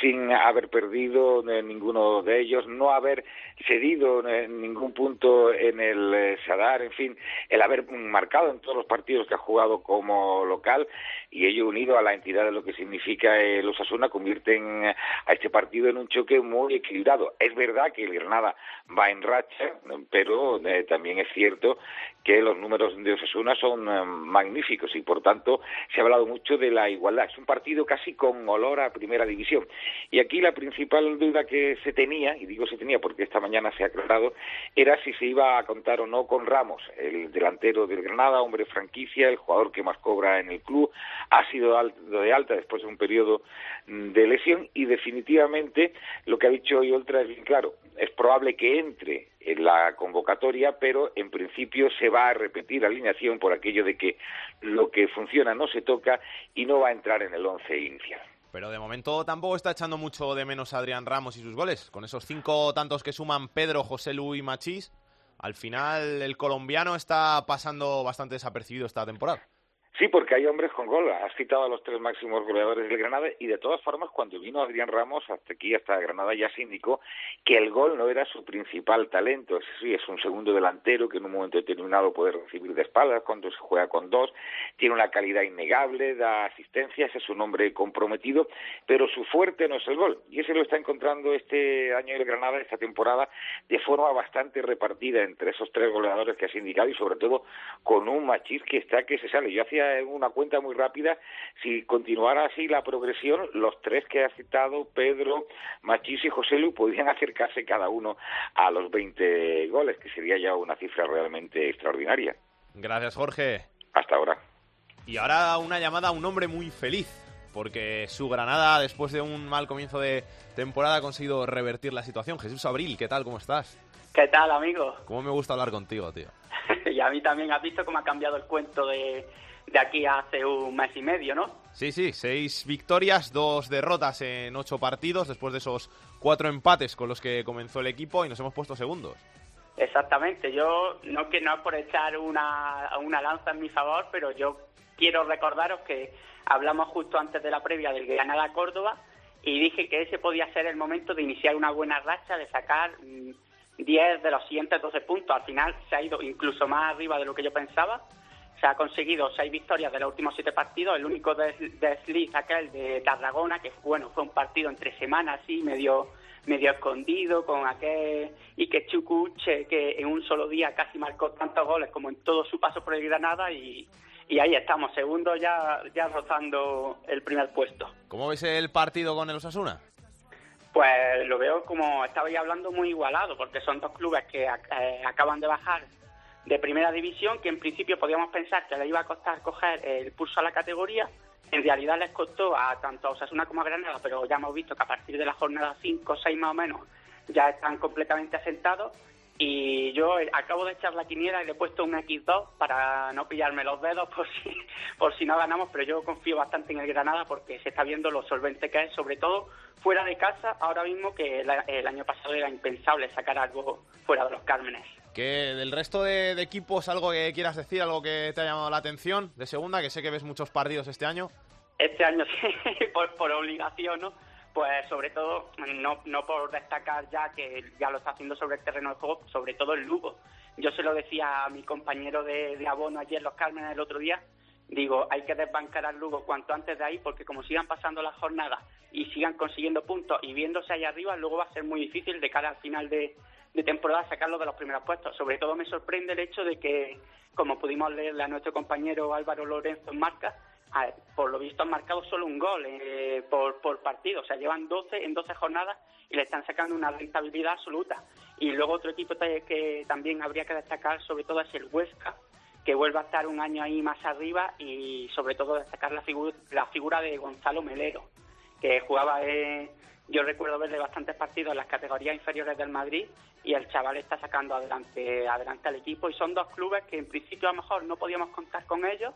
sin haber perdido eh, ninguno de ellos, no haber cedido en ningún punto en el eh, Sadar, en fin, el haber marcado en todos los partidos que ha jugado como local y ello unido a la entidad de lo que significa eh, los Asuna convierten a este partido en un choque muy equilibrado. Es verdad que el Granada va en racha, pero eh, también es cierto que los números de Osasuna son eh, magníficos y por tanto se ha hablado mucho de la igualdad. Es un casi con olor a primera división. Y aquí la principal duda que se tenía, y digo se tenía porque esta mañana se ha aclarado, era si se iba a contar o no con Ramos, el delantero del Granada, hombre franquicia, el jugador que más cobra en el club, ha sido de alta después de un periodo de lesión y definitivamente lo que ha dicho hoy Oltra es bien claro, es probable que entre en la convocatoria, pero en principio se va a repetir la alineación por aquello de que lo que funciona no se toca y no va a entrar en el once inicial. Pero de momento tampoco está echando mucho de menos Adrián Ramos y sus goles. Con esos cinco tantos que suman Pedro, José Lu y Machís, al final el colombiano está pasando bastante desapercibido esta temporada. Sí, porque hay hombres con gol. Has citado a los tres máximos goleadores del Granada y de todas formas cuando vino Adrián Ramos hasta aquí, hasta Granada, ya se indicó que el gol no era su principal talento. Sí, es un segundo delantero que en un momento determinado puede recibir de espaldas cuando se juega con dos. Tiene una calidad innegable, da asistencias, es un hombre comprometido, pero su fuerte no es el gol. Y ese lo está encontrando este año el Granada, esta temporada, de forma bastante repartida entre esos tres goleadores que has indicado y sobre todo con un machis que está que se sale. Yo hacía una cuenta muy rápida, si continuara así la progresión, los tres que ha citado, Pedro, Machís y José Lu, podrían acercarse cada uno a los 20 goles, que sería ya una cifra realmente extraordinaria. Gracias, Jorge. Hasta ahora. Y ahora una llamada a un hombre muy feliz. porque su Granada, después de un mal comienzo de temporada, ha conseguido revertir la situación. Jesús Abril, ¿qué tal? ¿Cómo estás? ¿Qué tal, amigo? ¿Cómo me gusta hablar contigo, tío? y a mí también. ¿Has visto cómo ha cambiado el cuento de, de aquí a hace un mes y medio, no? Sí, sí, seis victorias, dos derrotas en ocho partidos, después de esos cuatro empates con los que comenzó el equipo y nos hemos puesto segundos. Exactamente, yo no que no es por echar una, una lanza en mi favor, pero yo quiero recordaros que hablamos justo antes de la previa del Granada Córdoba y dije que ese podía ser el momento de iniciar una buena racha, de sacar 10 de los siguientes 12 puntos. Al final se ha ido incluso más arriba de lo que yo pensaba. Se ha conseguido seis victorias de los últimos siete partidos. El único desliz aquel de Tarragona, que bueno, fue un partido entre semanas así, medio medio escondido, con aquel Ike Chucuche que en un solo día casi marcó tantos goles como en todo su paso por el Granada y, y ahí estamos, segundo ya, ya rozando el primer puesto. ¿Cómo ves el partido con el Osasuna? Pues lo veo como estabais hablando muy igualado, porque son dos clubes que eh, acaban de bajar de primera división, que en principio podíamos pensar que le iba a costar coger el pulso a la categoría. En realidad les costó a tanto a Osasuna como a Granada, pero ya hemos visto que a partir de la jornada 5 o 6 más o menos ya están completamente asentados. Y yo acabo de echar la quiniela y le he puesto un X2 para no pillarme los dedos por si, por si no ganamos, pero yo confío bastante en el Granada porque se está viendo lo solvente que es, sobre todo fuera de casa, ahora mismo que el año pasado era impensable sacar algo fuera de los Cármenes. Que del resto de, equipos, algo que quieras decir, algo que te ha llamado la atención de segunda, que sé que ves muchos partidos este año. Este año sí, por, obligación, ¿no? Pues sobre todo, no, no por destacar ya que ya lo está haciendo sobre el terreno de juego, sobre todo el Lugo. Yo se lo decía a mi compañero de, abono ayer Los Cármenes el otro día, digo, hay que desbancar al Lugo cuanto antes de ahí, porque como sigan pasando las jornadas y sigan consiguiendo puntos y viéndose ahí arriba, luego va a ser muy difícil de cara al final de, de temporada sacarlo de los primeros puestos. Sobre todo me sorprende el hecho de que, como pudimos leerle a nuestro compañero Álvaro Lorenzo en marca, por lo visto han marcado solo un gol eh, por, por partido. O sea, llevan 12 en 12 jornadas y le están sacando una rentabilidad absoluta. Y luego otro equipo que también habría que destacar, sobre todo, es el Huesca, que vuelve a estar un año ahí más arriba y sobre todo destacar la, figura la figura de Gonzalo Melero, que jugaba, eh, yo recuerdo verle bastantes partidos en las categorías inferiores del Madrid y el chaval está sacando adelante, adelante al equipo y son dos clubes que en principio a lo mejor no podíamos contar con ellos,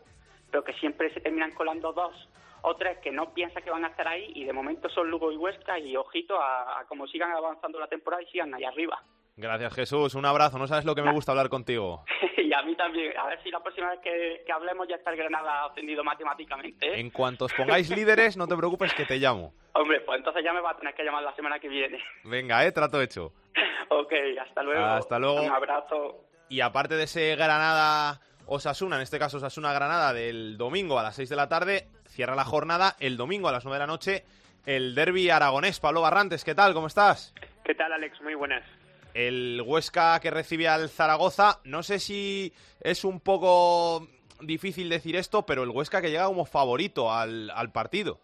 pero que siempre se terminan colando dos o tres que no piensan que van a estar ahí y de momento son Lugo y Huesca y ojito a, a como sigan avanzando la temporada y sigan ahí arriba. Gracias Jesús, un abrazo, no sabes lo que me gusta hablar contigo. y a mí también, a ver si la próxima vez que, hablemos ya está el Granada ascendido matemáticamente. ¿eh? En cuanto os pongáis líderes, no te preocupes que te llamo. Hombre, pues entonces ya me va a tener que llamar la semana que viene. Venga, eh, trato hecho. ok, hasta luego. Hasta luego. Un abrazo. Y aparte de ese Granada Osasuna, en este caso Osasuna Granada del domingo a las 6 de la tarde, cierra la jornada el domingo a las 9 de la noche el derby aragonés. Pablo Barrantes, ¿qué tal? ¿Cómo estás? ¿Qué tal, Alex? Muy buenas el Huesca que recibe al Zaragoza. No sé si es un poco difícil decir esto, pero el Huesca que llega como favorito al, al partido.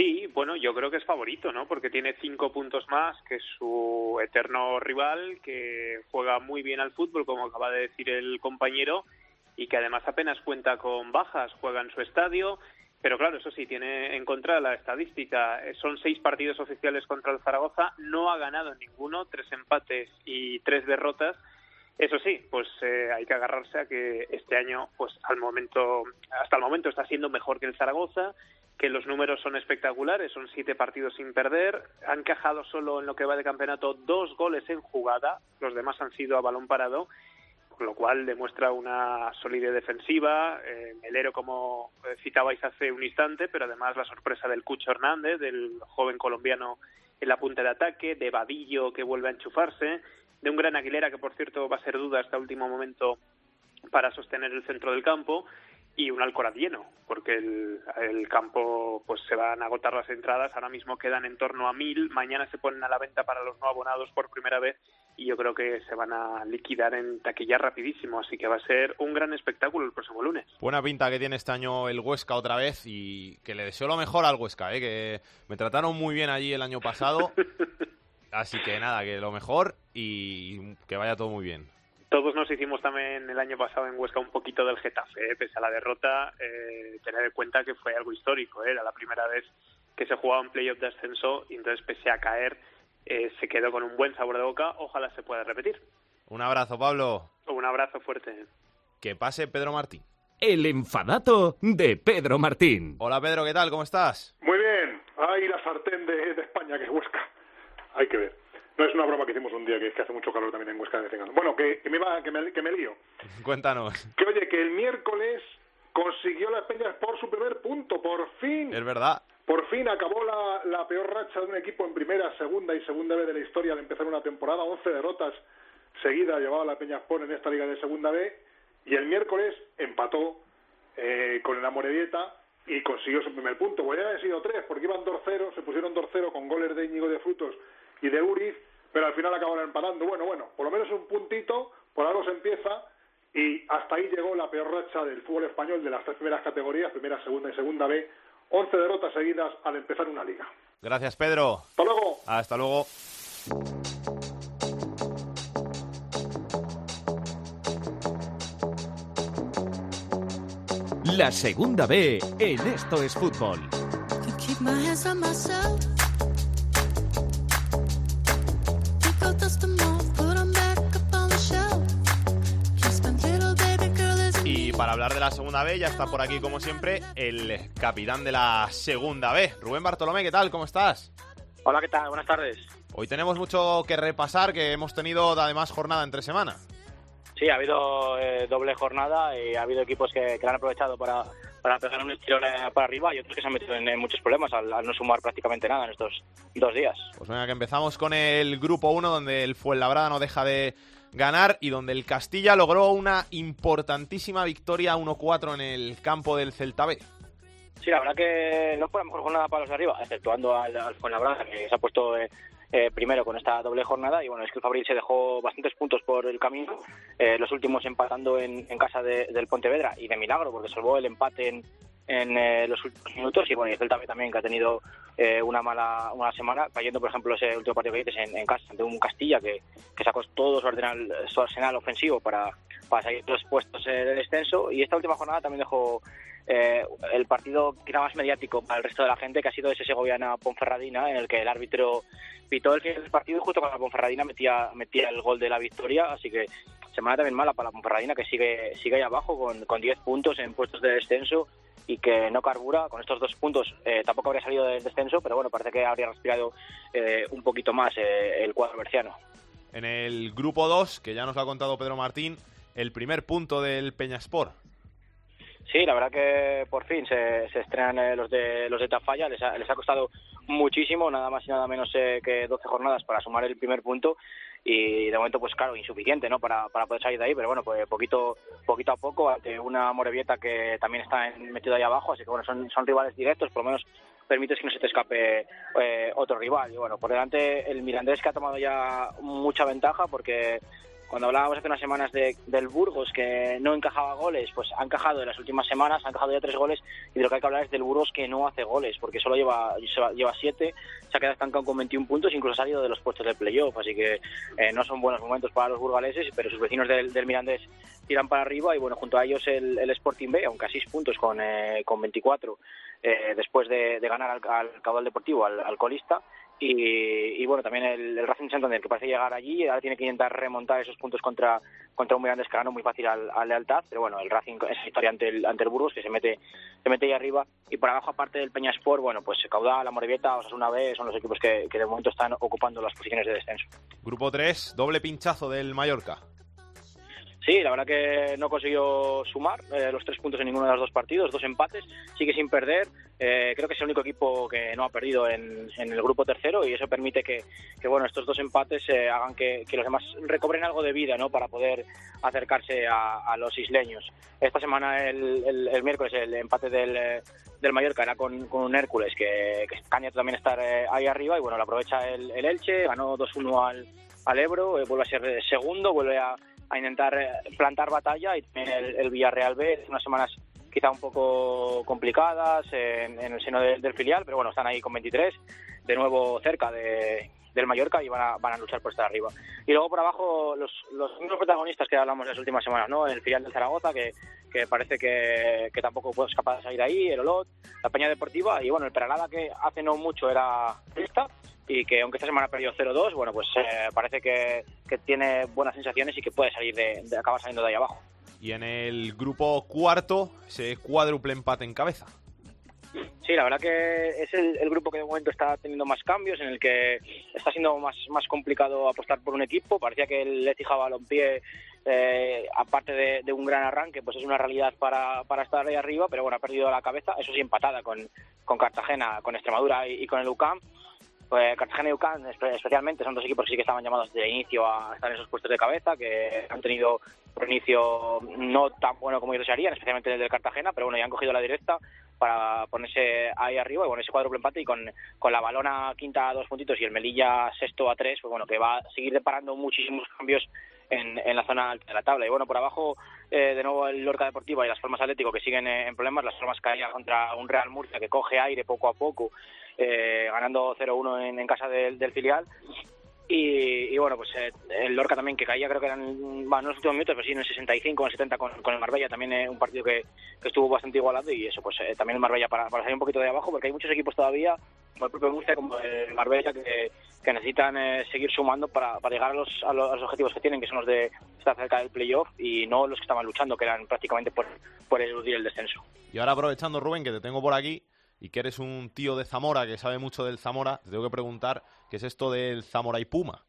Sí, bueno, yo creo que es favorito, ¿no? Porque tiene cinco puntos más que su eterno rival, que juega muy bien al fútbol, como acaba de decir el compañero, y que además apenas cuenta con bajas, juega en su estadio pero claro, eso sí, tiene en contra la estadística. Eh, son seis partidos oficiales contra el Zaragoza, no ha ganado ninguno, tres empates y tres derrotas. Eso sí, pues eh, hay que agarrarse a que este año, pues al momento, hasta el momento está siendo mejor que el Zaragoza, que los números son espectaculares, son siete partidos sin perder, han cajado solo en lo que va de campeonato dos goles en jugada, los demás han sido a balón parado lo cual demuestra una solidez defensiva, eh, Melero como citabais hace un instante, pero además la sorpresa del Cucho Hernández, del joven colombiano en la punta de ataque, de Vadillo que vuelve a enchufarse, de un gran Aguilera que por cierto va a ser duda hasta último momento para sostener el centro del campo y un Alcoraz lleno, porque el, el, campo pues se van a agotar las entradas, ahora mismo quedan en torno a mil, mañana se ponen a la venta para los no abonados por primera vez y yo creo que se van a liquidar en taquilla rapidísimo, así que va a ser un gran espectáculo el próximo lunes. Buena pinta que tiene este año el Huesca otra vez y que le deseo lo mejor al Huesca, ¿eh? que me trataron muy bien allí el año pasado, así que nada, que lo mejor y que vaya todo muy bien. Todos nos hicimos también el año pasado en Huesca un poquito del Getafe, ¿eh? pese a la derrota, eh, tener en cuenta que fue algo histórico, ¿eh? era la primera vez que se jugaba un playoff de ascenso y entonces pese a caer eh, se quedó con un buen sabor de boca, ojalá se pueda repetir. Un abrazo, Pablo. Un abrazo fuerte. Que pase Pedro Martín. El enfadato de Pedro Martín. Hola Pedro, ¿qué tal? ¿Cómo estás? Muy bien. Ay, la sartén de, de España, que es Huesca. Hay que ver. No es una broma que hicimos un día, que es que hace mucho calor también en Huesca de cuando. Bueno, que, que me va, que me, que me lío. Cuéntanos. Que oye, que el miércoles consiguió las Peñas por su primer punto, por fin. Es verdad. Por fin acabó la, la peor racha de un equipo en primera, segunda y segunda vez de la historia al empezar una temporada. 11 derrotas seguidas llevaba la Peña Sport en esta liga de segunda B. Y el miércoles empató eh, con el Amorebieta y consiguió su primer punto. Podrían haber sido tres, porque iban 2-0, se pusieron 2-0 con goles de Íñigo de Frutos y de Uriz, pero al final acabaron empatando. Bueno, bueno, por lo menos un puntito, por algo se empieza, y hasta ahí llegó la peor racha del fútbol español de las tres primeras categorías, primera, segunda y segunda B. 11 derrotas seguidas al empezar una liga. Gracias, Pedro. Hasta luego. Hasta luego. La segunda B en Esto es Fútbol. Para hablar de la segunda B ya está por aquí, como siempre, el capitán de la segunda B, Rubén Bartolomé. ¿Qué tal? ¿Cómo estás? Hola, ¿qué tal? Buenas tardes. Hoy tenemos mucho que repasar, que hemos tenido además jornada entre semana. Sí, ha habido eh, doble jornada y ha habido equipos que, que la han aprovechado para, para pegar un estirón eh, para arriba y otros que se han metido en, en muchos problemas al, al no sumar prácticamente nada en estos dos días. Pues venga, que empezamos con el grupo 1, donde el Fuenlabrada no deja de ganar y donde el Castilla logró una importantísima victoria 1-4 en el campo del Celta B. Sí, la verdad que no fue la mejor jornada para los de arriba, exceptuando al, al Fuenlabrada, que se ha puesto eh, eh, primero con esta doble jornada. Y bueno, es que el Fabril se dejó bastantes puntos por el camino, eh, los últimos empatando en, casa de- del Pontevedra y de milagro, porque salvó el empate en, en eh, los últimos minutos. Y bueno, y el Celta también, que ha tenido eh, una mala una semana, cayendo, por ejemplo, ese último partido que en, casa, ante un Castilla que, que sacó todo su arsenal, su arsenal ofensivo para, para salir de los puestos eh, de descenso. Y esta última jornada también dejó eh, el partido quizá más mediático para el resto de la gente, que ha sido ese Segoviana-Ponferradina, en el que el árbitro pitó el final del partido y justo cuando la Ponferradina metía, metía el gol de la victoria, así que semana también mala para la Ponferradina, que sigue, sigue ahí abajo con, con 10 puntos en puestos de descenso y que no carbura. Con estos dos puntos eh, tampoco habría salido del descenso, pero bueno, parece que habría respirado eh, un poquito más eh, el cuadro berciano. En el grupo 2, que ya nos lo ha contado Pedro Martín, el primer punto del Peñaspor. Sí, la verdad que por fin se, se estrenan eh, los de los de Tafalla. Les ha, les ha costado muchísimo, nada más y nada menos eh, que 12 jornadas para sumar el primer punto y de momento pues claro insuficiente no para, para poder salir de ahí pero bueno pues poquito poquito a poco ante una Morevieta que también está en- metido ahí abajo así que bueno son, son rivales directos por lo menos permites que no se te escape eh, otro rival. Y bueno por delante el Mirandés que ha tomado ya mucha ventaja porque cuando hablábamos hace unas semanas de, del Burgos que no encajaba goles, pues ha encajado en las últimas semanas, ha encajado ya tres goles y de lo que hay que hablar es del Burgos que no hace goles, porque solo lleva lleva- siete, se ha quedado estancado con 21 puntos, incluso ha salido de los puestos de playoff, así que eh, no son buenos momentos para los burgaleses, pero sus vecinos del, del Mirandés tiran para arriba y bueno, junto a ellos el, el Sporting B, aunque a seis puntos con, eh, con 24, eh, después de, ganar al, al caudal deportivo, al colista, y, y, bueno, también el, Racing Santander que parece llegar allí, ahora tiene que intentar remontar esos puntos contra, contra un Mirandés que ganó muy fácil al, al Lealtad, pero bueno, el Racing es historia ante el, ante el Burgos que se mete, se mete ahí arriba y por abajo aparte del Peñaspor, bueno, pues Caudal, la Morevieta, Osasuna B son los equipos que, que de momento están ocupando las posiciones de descenso. Grupo 3, doble pinchazo del Mallorca. Sí, la verdad que no consiguió sumar eh, los tres puntos en ninguno de los dos partidos, dos empates, sigue sin perder. Eh, creo que es el único equipo que no ha perdido en, en el grupo tercero y eso permite que, bueno, estos dos empates eh, hagan que, los demás recobren algo de vida ¿no? para poder acercarse a, los isleños. Esta semana, el, el- miércoles, el empate del, eh, del Mallorca era con, un Hércules que, que candidato también estar eh, ahí arriba y bueno, lo aprovecha el, el Elche, ganó 2-1 al, al Ebro, eh, vuelve a ser segundo, vuelve a, a intentar eh, plantar batalla y también el, Villarreal B, unas semanas quizá un poco complicadas en, en el seno de- del filial, pero bueno, están ahí con 23, de nuevo cerca de, del Mallorca y van a, van a luchar por estar arriba. Y luego por abajo los, los mismos protagonistas que hablamos las últimas semanas, ¿no? El filial del Zaragoza, que, que parece que, que tampoco puede escapar de salir ahí, el Olot, la Peña Deportiva y bueno, el Peralada que hace no mucho era esta y que aunque esta semana ha perdido 0-2, bueno, pues eh, parece que, que, tiene buenas sensaciones y que puede salir de, de acabar saliendo de ahí abajo. Y en el grupo cuarto, ese cuádruple empate en cabeza. Sí, la verdad que es el, el, grupo que de momento está teniendo más cambios, en el que está siendo más, más complicado apostar por un equipo. Parecía que el Lecija Balompié, eh, aparte de, de, un gran arranque, pues es una realidad para, para estar ahí arriba, pero bueno, ha perdido la cabeza, eso sí, empatada con, con Cartagena, con Extremadura y, y con el UCAM. Pues Cartagena y UCAM especialmente son dos equipos que sí que estaban llamados de inicio a estar en esos puestos de cabeza, que han tenido un inicio no tan bueno como ellos desearían, especialmente el del Cartagena, pero bueno, ya han cogido la directa para ponerse ahí arriba y bueno, ese cuádruple empate y con, con la balona quinta a dos puntitos y el Melilla sexto a tres, pues bueno, que va a seguir deparando muchísimos cambios en, en la zona alta de la tabla. Y bueno, por abajo, eh, de nuevo el Lorca Deportiva y las Formas Atlético que siguen en problemas, las Formas caían contra un Real Murcia que coge aire poco a poco, eh, ganando 0-1 en, casa del, del filial. Y, y, bueno, pues eh, el Lorca también que caía, creo que eran, bueno, no en los últimos minutos, pero sí en el 65 o en el 70 con, el Marbella, también eh, un partido que, estuvo bastante igualado y eso, pues eh, también el Marbella para, para, salir un poquito de abajo, porque hay muchos equipos todavía, como el propio Murcia, como el Marbella, que, que necesitan eh, seguir sumando para, para llegar a los, a los, a los objetivos que tienen, que son los de estar cerca del playoff y no los que estaban luchando, que eran prácticamente por, por eludir el descenso. Y ahora aprovechando, Rubén, que te tengo por aquí, y que eres un tío de Zamora que sabe mucho del Zamora, te tengo que preguntar qué es esto del Zamora y Puma.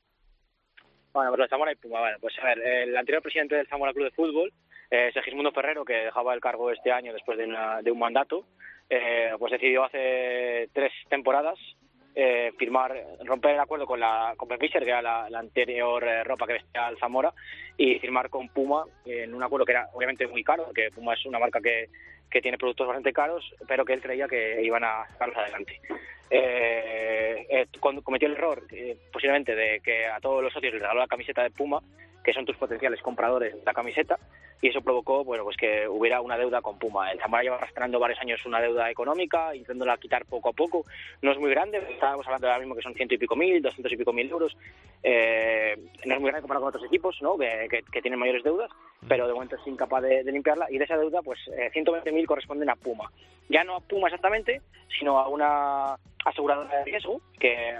Bueno, pues de Zamora y Puma, bueno, pues a ver, el anterior presidente del Zamora Club de Fútbol, eh, Segismundo Ferrero, que dejaba el cargo este año después de, una, de un mandato, eh, pues decidió hace tres temporadas eh, firmar, romper el acuerdo con la con Fischer, que era la, anterior eh, ropa que vestía el Zamora, y firmar con Puma en un acuerdo que era obviamente muy caro, que Puma es una marca que, que tiene productos bastante caros, pero que él creía que iban a sacarlos adelante. Eh, eh, cometió el error, eh, posiblemente, de que a todos los socios les regaló la camiseta de Puma, que son tus potenciales compradores de la camiseta, y eso provocó bueno, pues que hubiera una deuda con Puma. El Zamora lleva arrastrando varios años una deuda económica, intentándola quitar poco a poco. No es muy grande, estábamos hablando ahora mismo que son ciento y pico mil, doscientos y pico mil euros. Eh, no es muy grande comparado con otros equipos ¿no? que, tienen mayores deudas, pero de momento es incapaz de, de limpiarla. Y de esa deuda, pues eh, 120.000 corresponden a Puma. Ya no a Puma exactamente, sino a una aseguradora de riesgo, que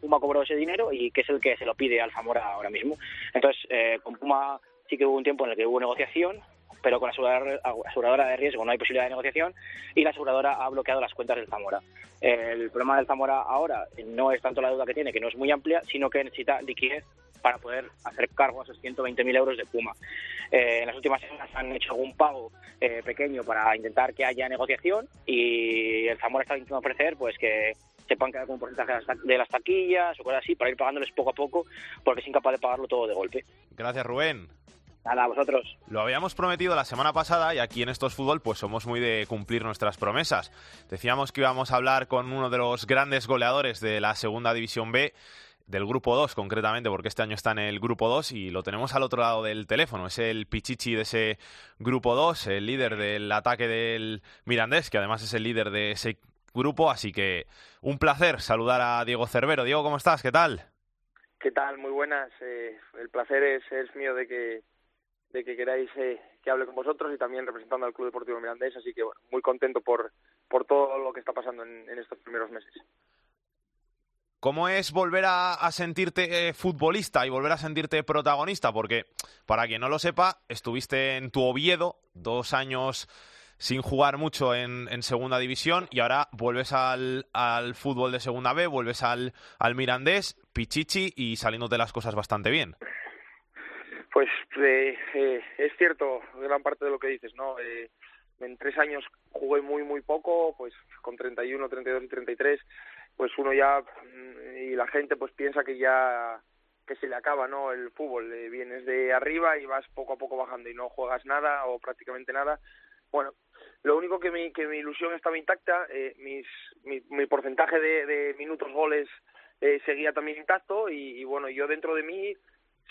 Puma cobró ese dinero y que es el que se lo pide al Zamora ahora mismo. Entonces, eh, con Puma sí que hubo un tiempo en el que hubo negociación, pero con la aseguradora, aseguradora de riesgo no hay posibilidad de negociación y la aseguradora ha bloqueado las cuentas del Zamora. El problema del Zamora ahora no es tanto la deuda que tiene, que no es muy amplia, sino que necesita liquidez para poder hacer cargo a esos 120.000 euros de Puma. Eh, en las últimas semanas han hecho algún pago eh, pequeño para intentar que haya negociación y el Zamora está intentando ofrecer pues que se puedan quedar con un porcentaje de las taquillas o cosas así para ir pagándoles poco a poco porque es incapaz de pagarlo todo de golpe. Gracias, Rubén. Nada, a vosotros. Lo habíamos prometido la semana pasada y aquí en Estos Fútbol pues somos muy de cumplir nuestras promesas. Decíamos que íbamos a hablar con uno de los grandes goleadores de la Segunda División B, del grupo 2 concretamente, porque este año está en el grupo 2 y lo tenemos al otro lado del teléfono. Es el Pichichi de ese grupo 2, el líder del ataque del Mirandés, que además es el líder de ese grupo, así que un placer saludar a Diego Cervero. Diego, ¿cómo estás? ¿Qué tal? ¿Qué tal? Muy buenas. Eh, el placer es, es mío de que de que queráis eh, que hable con vosotros y también representando al Club Deportivo Mirandés, así que bueno, muy contento por, por todo lo que está pasando en, en estos primeros meses. ¿Cómo es volver a, a sentirte eh, futbolista y volver a sentirte protagonista? Porque, para quien no lo sepa, estuviste en tu Oviedo dos años sin jugar mucho en, en segunda división y ahora vuelves al, al, fútbol de segunda B, vuelves al, al Mirandés, Pichichi y saliéndote las cosas bastante bien. Pues eh, eh, es cierto gran parte de lo que dices, ¿no? Eh, en tres años jugué muy, muy poco, pues con 31, 32 y 33, pues uno ya y la gente pues piensa que ya que se le acaba, ¿no? El fútbol, eh, vienes de arriba y vas poco a poco bajando y no juegas nada o prácticamente nada. Bueno, lo único que mi, que mi ilusión estaba intacta, eh, mis, mi, mi porcentaje de, de minutos goles eh, seguía también intacto y, bueno, yo dentro de mí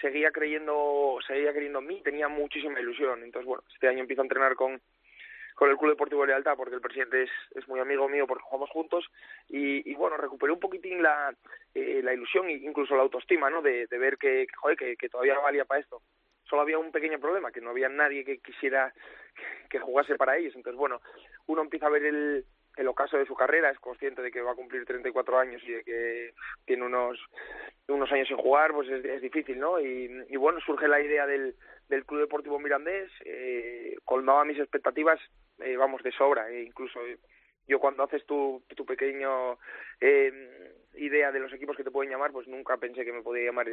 seguía creyendo, seguía creyendo en mí, tenía muchísima ilusión. Entonces, bueno, este año empiezo a entrenar con, con el Club Deportivo Lealtad porque el presidente es, es muy amigo mío porque jugamos juntos y, y bueno, recuperé un poquitín la, eh, la ilusión e incluso la autoestima, ¿no? De, de ver que, que, joder, que, que todavía valía para esto. Solo había un pequeño problema, que no había nadie que quisiera que jugase para ellos. Entonces, bueno, uno empieza a ver el, el ocaso de su carrera, es consciente de que va a cumplir 34 años y de que tiene unos, unos años sin jugar, pues es, es difícil, ¿no? Y, bueno, surge la idea del, del Club Deportivo Mirandés, eh, colmaba mis expectativas, eh, vamos, de sobra, e incluso yo cuando haces tu, tu pequeño eh, idea de los equipos que te pueden llamar, pues nunca pensé que me podía llamar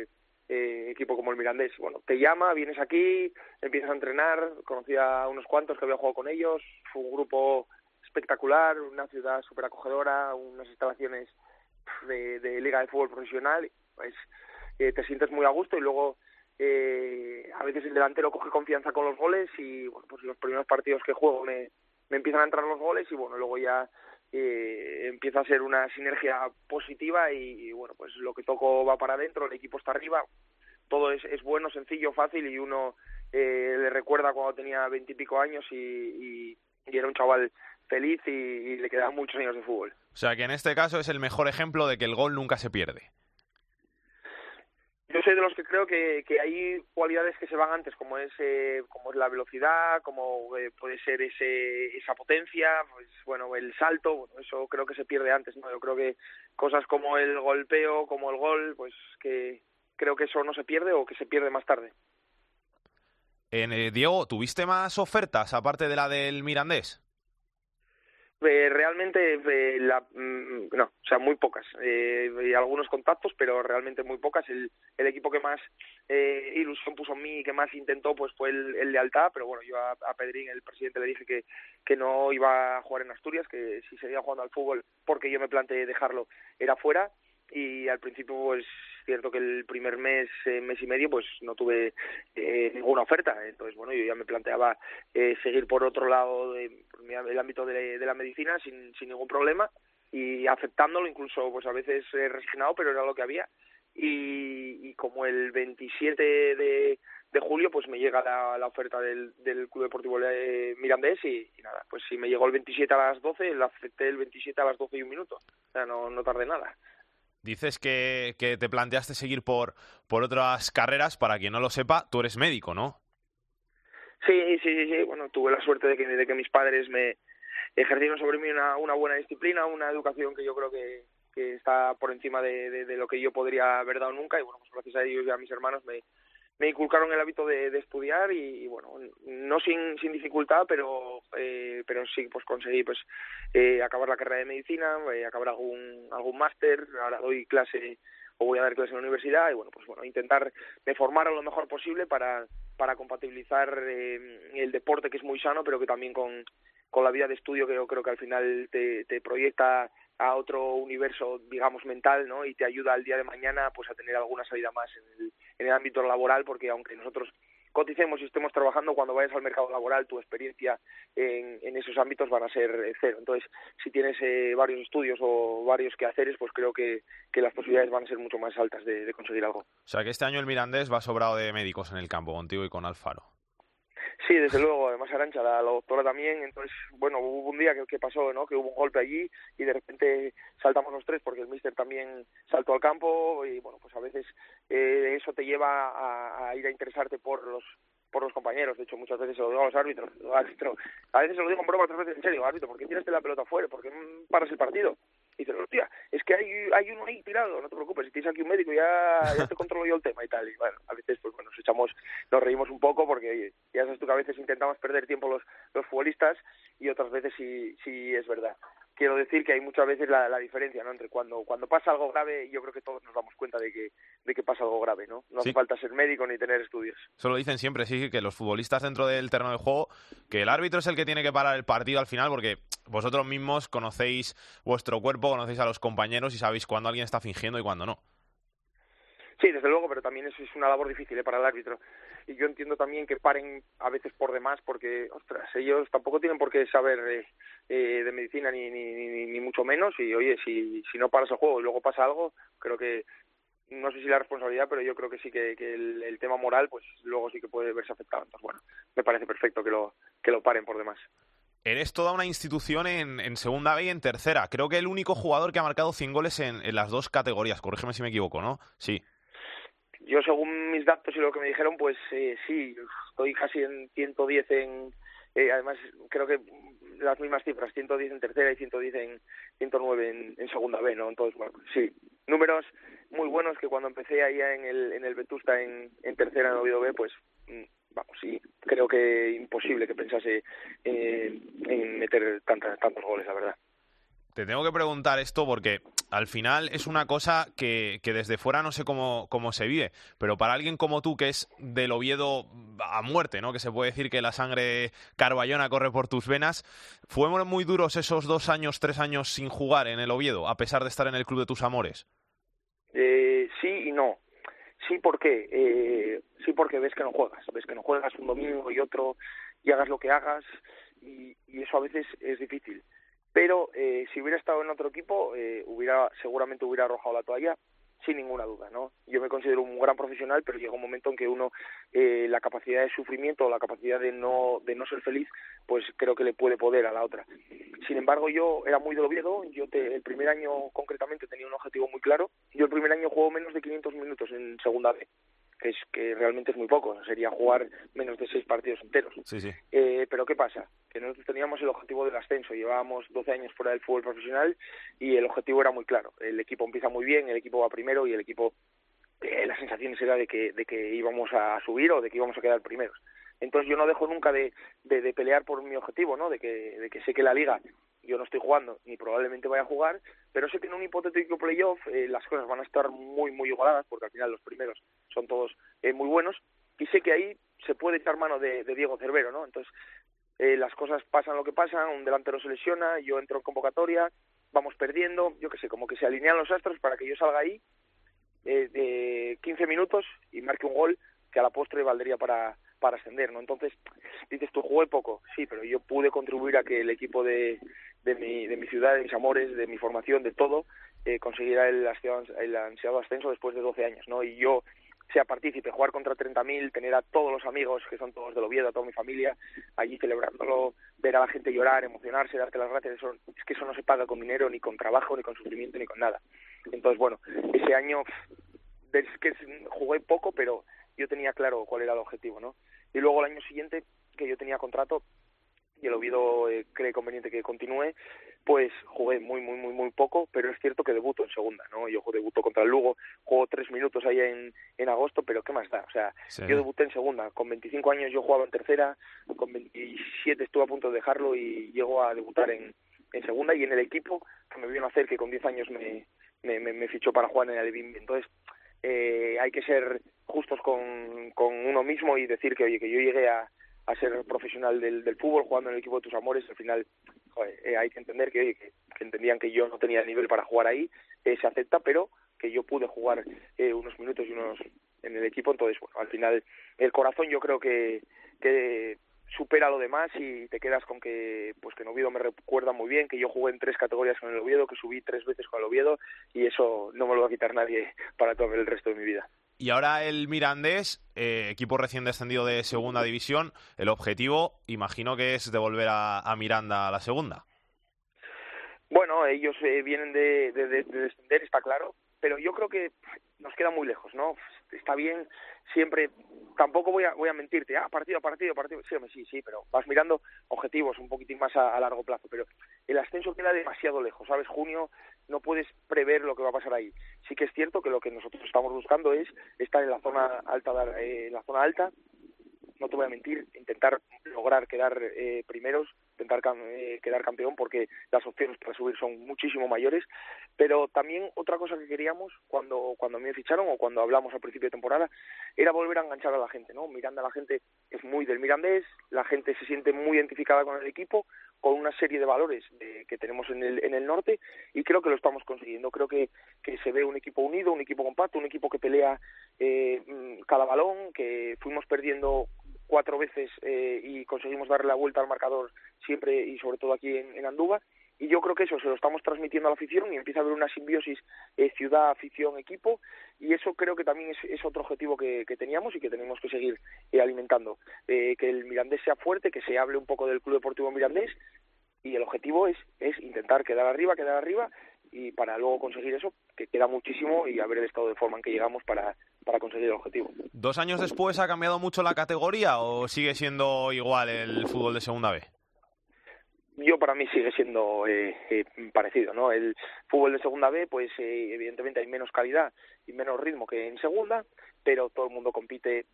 eh, equipo como el Mirandés. Bueno, te llama, vienes aquí, empiezas a entrenar, conocí a unos cuantos que había jugado con ellos, fue un grupo espectacular, una ciudad súper acogedora, unas instalaciones de, de, liga de fútbol profesional, pues eh, te sientes muy a gusto y luego eh, a veces el delantero coge confianza con los goles y bueno, pues los primeros partidos que juego me, me empiezan a entrar los goles y bueno, luego ya eh, empieza a ser una sinergia positiva y, bueno, pues lo que toco va para adentro, el equipo está arriba, todo es, es bueno, sencillo, fácil y uno eh, le recuerda cuando tenía veintipico años y, y, y, era un chaval feliz y, y le quedaban muchos años de fútbol. O sea que en este caso es el mejor ejemplo de que el gol nunca se pierde yo soy de los que creo que, hay cualidades que se van antes, como es, eh, como es la velocidad, como eh, puede ser ese, esa potencia, pues bueno, el salto, bueno, eso creo que se pierde antes. Yo creo que cosas como el golpeo, como el gol, pues que creo que eso no se pierde o que se pierde más tarde. Eh, Diego, ¿tuviste más ofertas aparte de la del Mirandés? Eh, realmente eh, la, mm, no, o sea, muy pocas. Eh, algunos contactos, pero realmente muy pocas. El, el equipo que más eh, ilusión puso en mí y que más intentó pues fue el, el Lealtad, pero bueno, yo a, a, Pedrín, el presidente, le dije que, que no iba a jugar en Asturias, que si seguía jugando al fútbol, porque yo me planteé dejarlo, era fuera. Y al principio, pues cierto que el primer mes, eh, mes y medio, pues no tuve eh, ninguna oferta. Entonces, bueno, yo ya me planteaba eh, seguir por otro lado de, el ámbito de, la medicina sin, sin ningún problema y aceptándolo, incluso pues a veces resignado, pero era lo que había. Y, como el 27 de, julio pues me llega la, la oferta del, del Club Deportivo eh, Mirandés y, y, nada, pues si me llegó el 27 a las 12, la acepté el 27 a las 12 y un minuto. O sea, no, no tardé nada. Dices que, que te planteaste seguir por, por otras carreras. Para quien no lo sepa, tú eres médico, ¿no? Sí, sí, sí, sí. Bueno, tuve la suerte de que, de que mis padres me ejercieron sobre mí una, una buena disciplina, una educación que yo creo que, que está por encima de, de, de, lo que yo podría haber dado nunca. Y bueno, pues gracias a ellos y a mis hermanos me, me inculcaron el hábito de, de estudiar y, bueno no sin, sin dificultad pero eh, pero sí pues conseguí pues eh, acabar la carrera de medicina eh, acabar algún algún máster. Ahora doy clase o voy a dar clase en la universidad y bueno pues bueno intentar de formar lo mejor posible para para compatibilizar eh, el deporte que es muy sano pero que también con con la vida de estudio que yo creo que al final te proyecta a otro universo, digamos, mental, ¿no? Y te ayuda al día de mañana, pues, a tener alguna salida más en el, en el ámbito laboral, porque aunque nosotros coticemos y estemos trabajando, cuando vayas al mercado laboral, tu experiencia en, esos ámbitos van a ser eh, cero. Entonces, si tienes eh, varios estudios o varios quehaceres, pues creo que, que las posibilidades van a ser mucho más altas de, de conseguir algo. O sea, que este año el Mirandés va sobrado de médicos en el campo, contigo y con Alfaro. Sí, desde luego, además Arancha, la, doctora también, entonces, bueno, hubo un día que, pasó, ¿no? Que hubo un golpe allí y de repente saltamos los tres porque el míster también saltó al campo y, bueno, pues a veces eh, eso te lleva a, ir a interesarte por los por los compañeros, de hecho muchas veces se lo digo a los árbitros, árbitro, a veces se lo digo en broma, otras veces en serio, árbitro, ¿por qué tiraste la pelota fuera? ¿Por qué paras el partido? Y dices, hostia, es que hay, hay uno ahí tirado, no te preocupes, si tienes aquí un médico ya, ya te controlo yo el tema y tal. Y bueno, a veces pues bueno, nos echamos, nos reímos un poco porque ya sabes tú que a veces intentamos perder tiempo los, los futbolistas y otras veces sí, sí es verdad. Quiero decir que hay muchas veces la, la diferencia, ¿no? Entre cuando, cuando pasa algo grave, yo creo que todos nos damos cuenta de que, de que pasa algo grave, ¿no? No sí. hace falta ser médico ni tener estudios. Eso lo dicen siempre, sí, que los futbolistas dentro del terreno de juego, que el árbitro es el que tiene que parar el partido al final porque vosotros mismos conocéis vuestro cuerpo, conocéis a los compañeros y sabéis cuándo alguien está fingiendo y cuándo no. Sí, desde luego, pero también eso es una labor difícil ¿eh? para el árbitro. Y yo entiendo también que paren a veces por demás, porque, ostras, ellos tampoco tienen por qué saber eh, eh, de medicina ni, ni, ni, ni mucho menos. Y oye, si, si no paras el juego y luego pasa algo, creo que no sé si la responsabilidad, pero yo creo que sí que, que el, tema moral, pues luego sí que puede verse afectado. Entonces, bueno, me parece perfecto que lo, que lo paren por demás. Eres toda una institución en, en, segunda B y en tercera. Creo que el único jugador que ha marcado 100 goles en, en las dos categorías. Corrígeme si me equivoco, ¿no? Sí. Yo, según mis datos y lo que me dijeron, pues eh, sí, estoy casi en 110 en... Eh, además, creo que las mismas cifras, 110 en tercera y 110 en 109 en, en segunda B, ¿no? Entonces, bueno, sí, números muy buenos que cuando empecé ahí en el, en el Vetusta en, en tercera en Oviedo B, pues mm, vamos, sí, creo que imposible que pensase eh, en meter tantas, tantos goles, la verdad. Te tengo que preguntar esto porque al final es una cosa que, desde fuera no sé cómo, cómo, se vive, pero para alguien como tú que es del Oviedo a muerte, ¿no? que se puede decir que la sangre carballona corre por tus venas, ¿fueron muy duros esos dos años, tres años sin jugar en el Oviedo, a pesar de estar en el club de tus amores? Eh, sí y no. Sí, porque eh, sí porque ves que no juegas, ves que no juegas un domingo y otro y hagas lo que hagas y, y eso a veces es difícil. Pero eh, si hubiera estado en otro equipo, eh, hubiera seguramente hubiera arrojado la toalla sin ninguna duda, ¿no? Yo me considero un gran profesional, pero llega un momento en que uno eh, la capacidad de sufrimiento o la capacidad de no de no ser feliz, pues creo que le puede poder a la otra. Sin embargo, yo era muy del yo te, el primer año concretamente tenía un objetivo muy claro. Yo el primer año juego menos de 500 minutos en segunda B es que realmente es muy poco, sería jugar menos de seis partidos enteros. Sí, sí. Eh, pero ¿qué pasa? Que nosotros teníamos el objetivo del ascenso, llevábamos 12 años fuera del fútbol profesional y el objetivo era muy claro. El equipo empieza muy bien, el equipo va primero y el equipo, eh, las sensaciones era de que, de que íbamos a subir o de que íbamos a quedar primeros. Entonces yo no dejo nunca de, de, de pelear por mi objetivo, ¿no? De que, de que sé que la liga yo no estoy jugando ni probablemente vaya a jugar, pero sé que en un hipotético playoff eh, las cosas van a estar muy, muy igualadas, porque al final los primeros son todos eh, muy buenos, y sé que ahí se puede echar mano de, Diego Cervero, ¿no? Entonces, eh, las cosas pasan lo que pasan, un delantero se lesiona, yo entro en convocatoria, vamos perdiendo, yo qué sé, como que se alinean los astros para que yo salga ahí eh, de 15 minutos y marque un gol que a la postre valdría para, para ascender, ¿no? Entonces, dices, tú jugué poco, sí, pero yo pude contribuir a que el equipo de, de, mi, de mi ciudad, de mis amores, de mi formación, de todo, eh, consiguiera el, ansiado ascenso después de 12 años, ¿no? Y yo sea partícipe, jugar contra 30.000, tener a todos los amigos que son todos del Oviedo, a toda mi familia, allí celebrándolo, ver a la gente llorar, emocionarse, darte las gracias, eso, es que eso no se paga con dinero, ni con trabajo, ni con sufrimiento, ni con nada. Entonces, bueno, ese año es que jugué poco, pero yo tenía claro cuál era el objetivo, ¿no? Y luego el año siguiente, que yo tenía contrato, y el Oviedo eh, cree conveniente que continúe, pues jugué muy, muy, muy, muy poco, pero es cierto que debuto en segunda, ¿no? Yo debuto contra el Lugo, juego tres minutos ahí en, en agosto, pero ¿qué más da? O sea, sí. yo debuté en segunda, con 25 años yo jugaba en tercera, con 27 estuve a punto de dejarlo y llego a debutar en, en segunda y en el equipo que me vino a hacer que con 10 años me, me, me, me fichó para jugar en el Bimbi. Entonces, eh, hay que ser justos con, uno mismo y decir que, oye, que yo llegué a, ser profesional del, del fútbol jugando en el equipo de tus amores, al final joder, eh, hay que entender que, oye, que, entendían que yo no tenía nivel para jugar ahí, eh, se acepta, pero que yo pude jugar eh, unos minutos y unos en el equipo, entonces, bueno, al final el corazón yo creo que, que supera lo demás y te quedas con que pues que en Oviedo me recuerda muy bien que yo jugué en tres categorías con el Oviedo, que subí tres veces con el Oviedo y eso no me lo va a quitar nadie para todo el resto de mi vida. Y ahora el Mirandés, eh, equipo recién descendido de segunda división, el objetivo imagino que es devolver a, a Miranda a la segunda. Bueno, ellos eh, vienen de, de, de, descender, está claro, pero yo creo que nos queda muy lejos, ¿no? Está bien siempre tampoco voy a, voy a mentirte, ah, partido partido, partido, sí, sí, sí, pero vas mirando objetivos un poquitín más a, a, largo plazo, pero el ascenso queda demasiado lejos, ¿sabes? Junio no puedes prever lo que va a pasar ahí. Sí que es cierto que lo que nosotros estamos buscando es estar en la zona alta, eh, en la zona alta, no te voy a mentir, intentar lograr quedar eh, primeros, intentar eh, quedar campeón porque las opciones para subir son muchísimo mayores, pero también otra cosa que queríamos cuando cuando me ficharon o cuando hablamos al principio de temporada era volver a enganchar a la gente, ¿no? Miranda la gente es muy del Mirandés, la gente se siente muy identificada con el equipo, con una serie de valores de, que tenemos en el, en el norte y creo que lo estamos consiguiendo. Creo que, que se ve un equipo unido, un equipo compacto, un equipo que pelea eh, cada balón, que fuimos perdiendo cuatro veces eh, y conseguimos darle la vuelta al marcador siempre y sobre todo aquí en, en Andúba y yo creo que eso se lo estamos transmitiendo a la afición y empieza a haber una simbiosis eh, ciudad, afición, equipo. Y eso creo que también es, otro objetivo que, teníamos y que tenemos que seguir eh, alimentando. Eh, que el Mirandés sea fuerte, que se hable un poco del Club Deportivo Mirandés. Y el objetivo es, es intentar quedar arriba, quedar arriba. Y para luego conseguir eso, que queda muchísimo y a ver el estado de forma en que llegamos para, para conseguir el objetivo. ¿Dos años después ha cambiado mucho la categoría o sigue siendo igual el fútbol de segunda B? yo para mí sigue siendo eh, eh, parecido, ¿no? El fútbol de segunda B, pues eh, evidentemente hay menos calidad y menos ritmo que en segunda, pero todo el mundo compite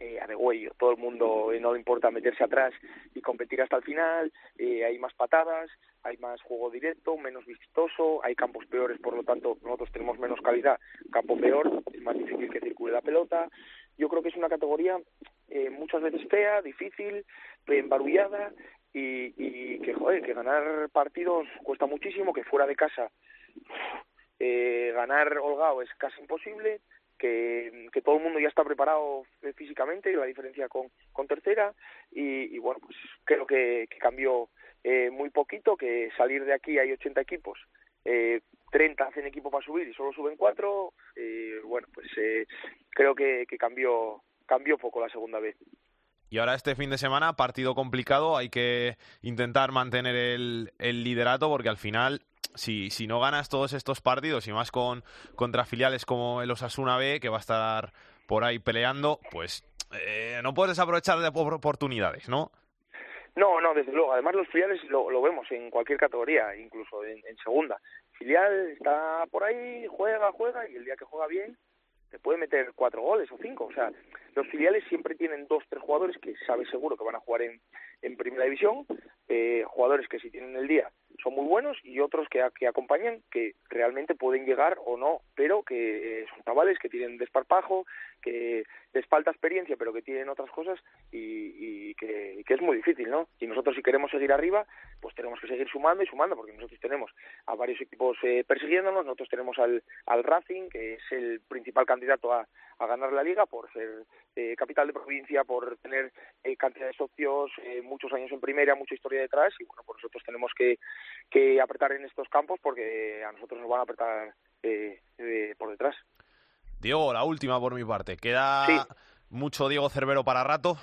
eh, a degüello, todo el mundo no le importa meterse atrás y competir hasta el final, hay más patadas, hay más juego directo, menos vistoso, hay campos peores, por lo tanto nosotros tenemos menos calidad, campo peor, es más difícil que circule la pelota. Yo creo que es una categoría muchas veces fea, difícil, embarullada y, y que, joder, que ganar partidos cuesta muchísimo, que fuera de casa eh, ganar holgado es casi imposible, que, todo el mundo ya está preparado físicamente, la diferencia con, con tercera, y, bueno, pues creo que, cambió eh, muy poquito, que salir de aquí hay 80 equipos, eh, 30 hacen equipo para subir y solo suben 4, eh, bueno, pues eh, creo que, que cambió, cambió poco la segunda vez. Y ahora este fin de semana, partido complicado, hay que intentar mantener el, el liderato porque al final, si, si no ganas todos estos partidos y más con contra filiales como el Osasuna B, que va a estar por ahí peleando, pues eh, no puedes aprovechar de oportunidades, ¿no? No, no, desde luego. Además, los filiales lo, vemos en cualquier categoría, incluso en, segunda. Filial está por ahí, juega, juega, y el día que juega bien, te puede meter cuatro goles o cinco. O sea, los filiales siempre tienen dos, tres jugadores que sabe seguro que van a jugar en, en primera división, eh, jugadores que si tienen el día son muy buenos y otros que, que acompañan que realmente pueden llegar o no, pero que eh, son chavales que tienen desparpajo, que les falta experiencia, pero que tienen otras cosas y, que, es muy difícil, ¿no? Y nosotros si queremos seguir arriba, pues tenemos que seguir sumando y sumando, porque nosotros tenemos a varios equipos eh, persiguiéndonos, nosotros tenemos al, al Racing, que es el principal candidato a, a ganar la liga por ser eh, capital de provincia, por tener eh, cantidad de socios, eh, muchos años en primera, mucha historia detrás y bueno, pues nosotros tenemos que, que apretar en estos campos porque a nosotros nos van a apretar por detrás. Diego, la última por mi parte. ¿Queda mucho Diego Cervero para rato?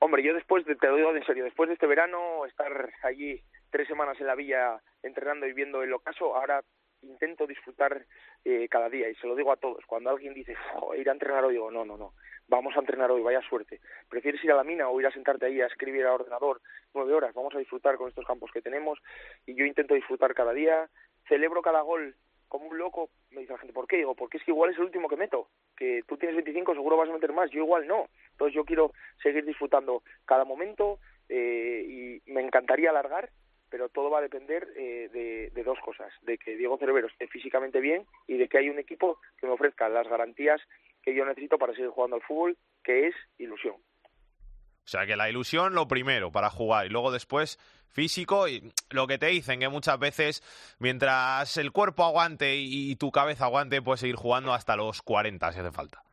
Hombre, yo después, de, te lo digo en serio, después de este verano, estar allí tres semanas en la villa entrenando y viendo el ocaso, ahora intento disfrutar eh, cada día y se lo digo a todos. Cuando alguien dice, ir a entrenar hoy, digo, no, no, no, vamos a entrenar hoy, vaya suerte. ¿Prefieres ir a la mina o ir a sentarte ahí a escribir al ordenador nueve horas? Vamos a disfrutar con estos campos que tenemos y yo intento disfrutar cada día, celebro cada gol como un loco. Me dice la gente, ¿por qué? Digo, porque es que igual es el último que meto. Que tú tienes 25, seguro vas a meter más, yo igual no. Entonces yo quiero seguir disfrutando cada momento eh, y me encantaría alargar pero todo va a depender eh, de, dos cosas, de que Diego Cervero esté físicamente bien y de que hay un equipo que me ofrezca las garantías que yo necesito para seguir jugando al fútbol, que es ilusión. O sea que la ilusión lo primero para jugar y luego después físico y lo que te dicen que muchas veces mientras el cuerpo aguante y tu cabeza aguante puedes seguir jugando hasta los 40 si hace falta.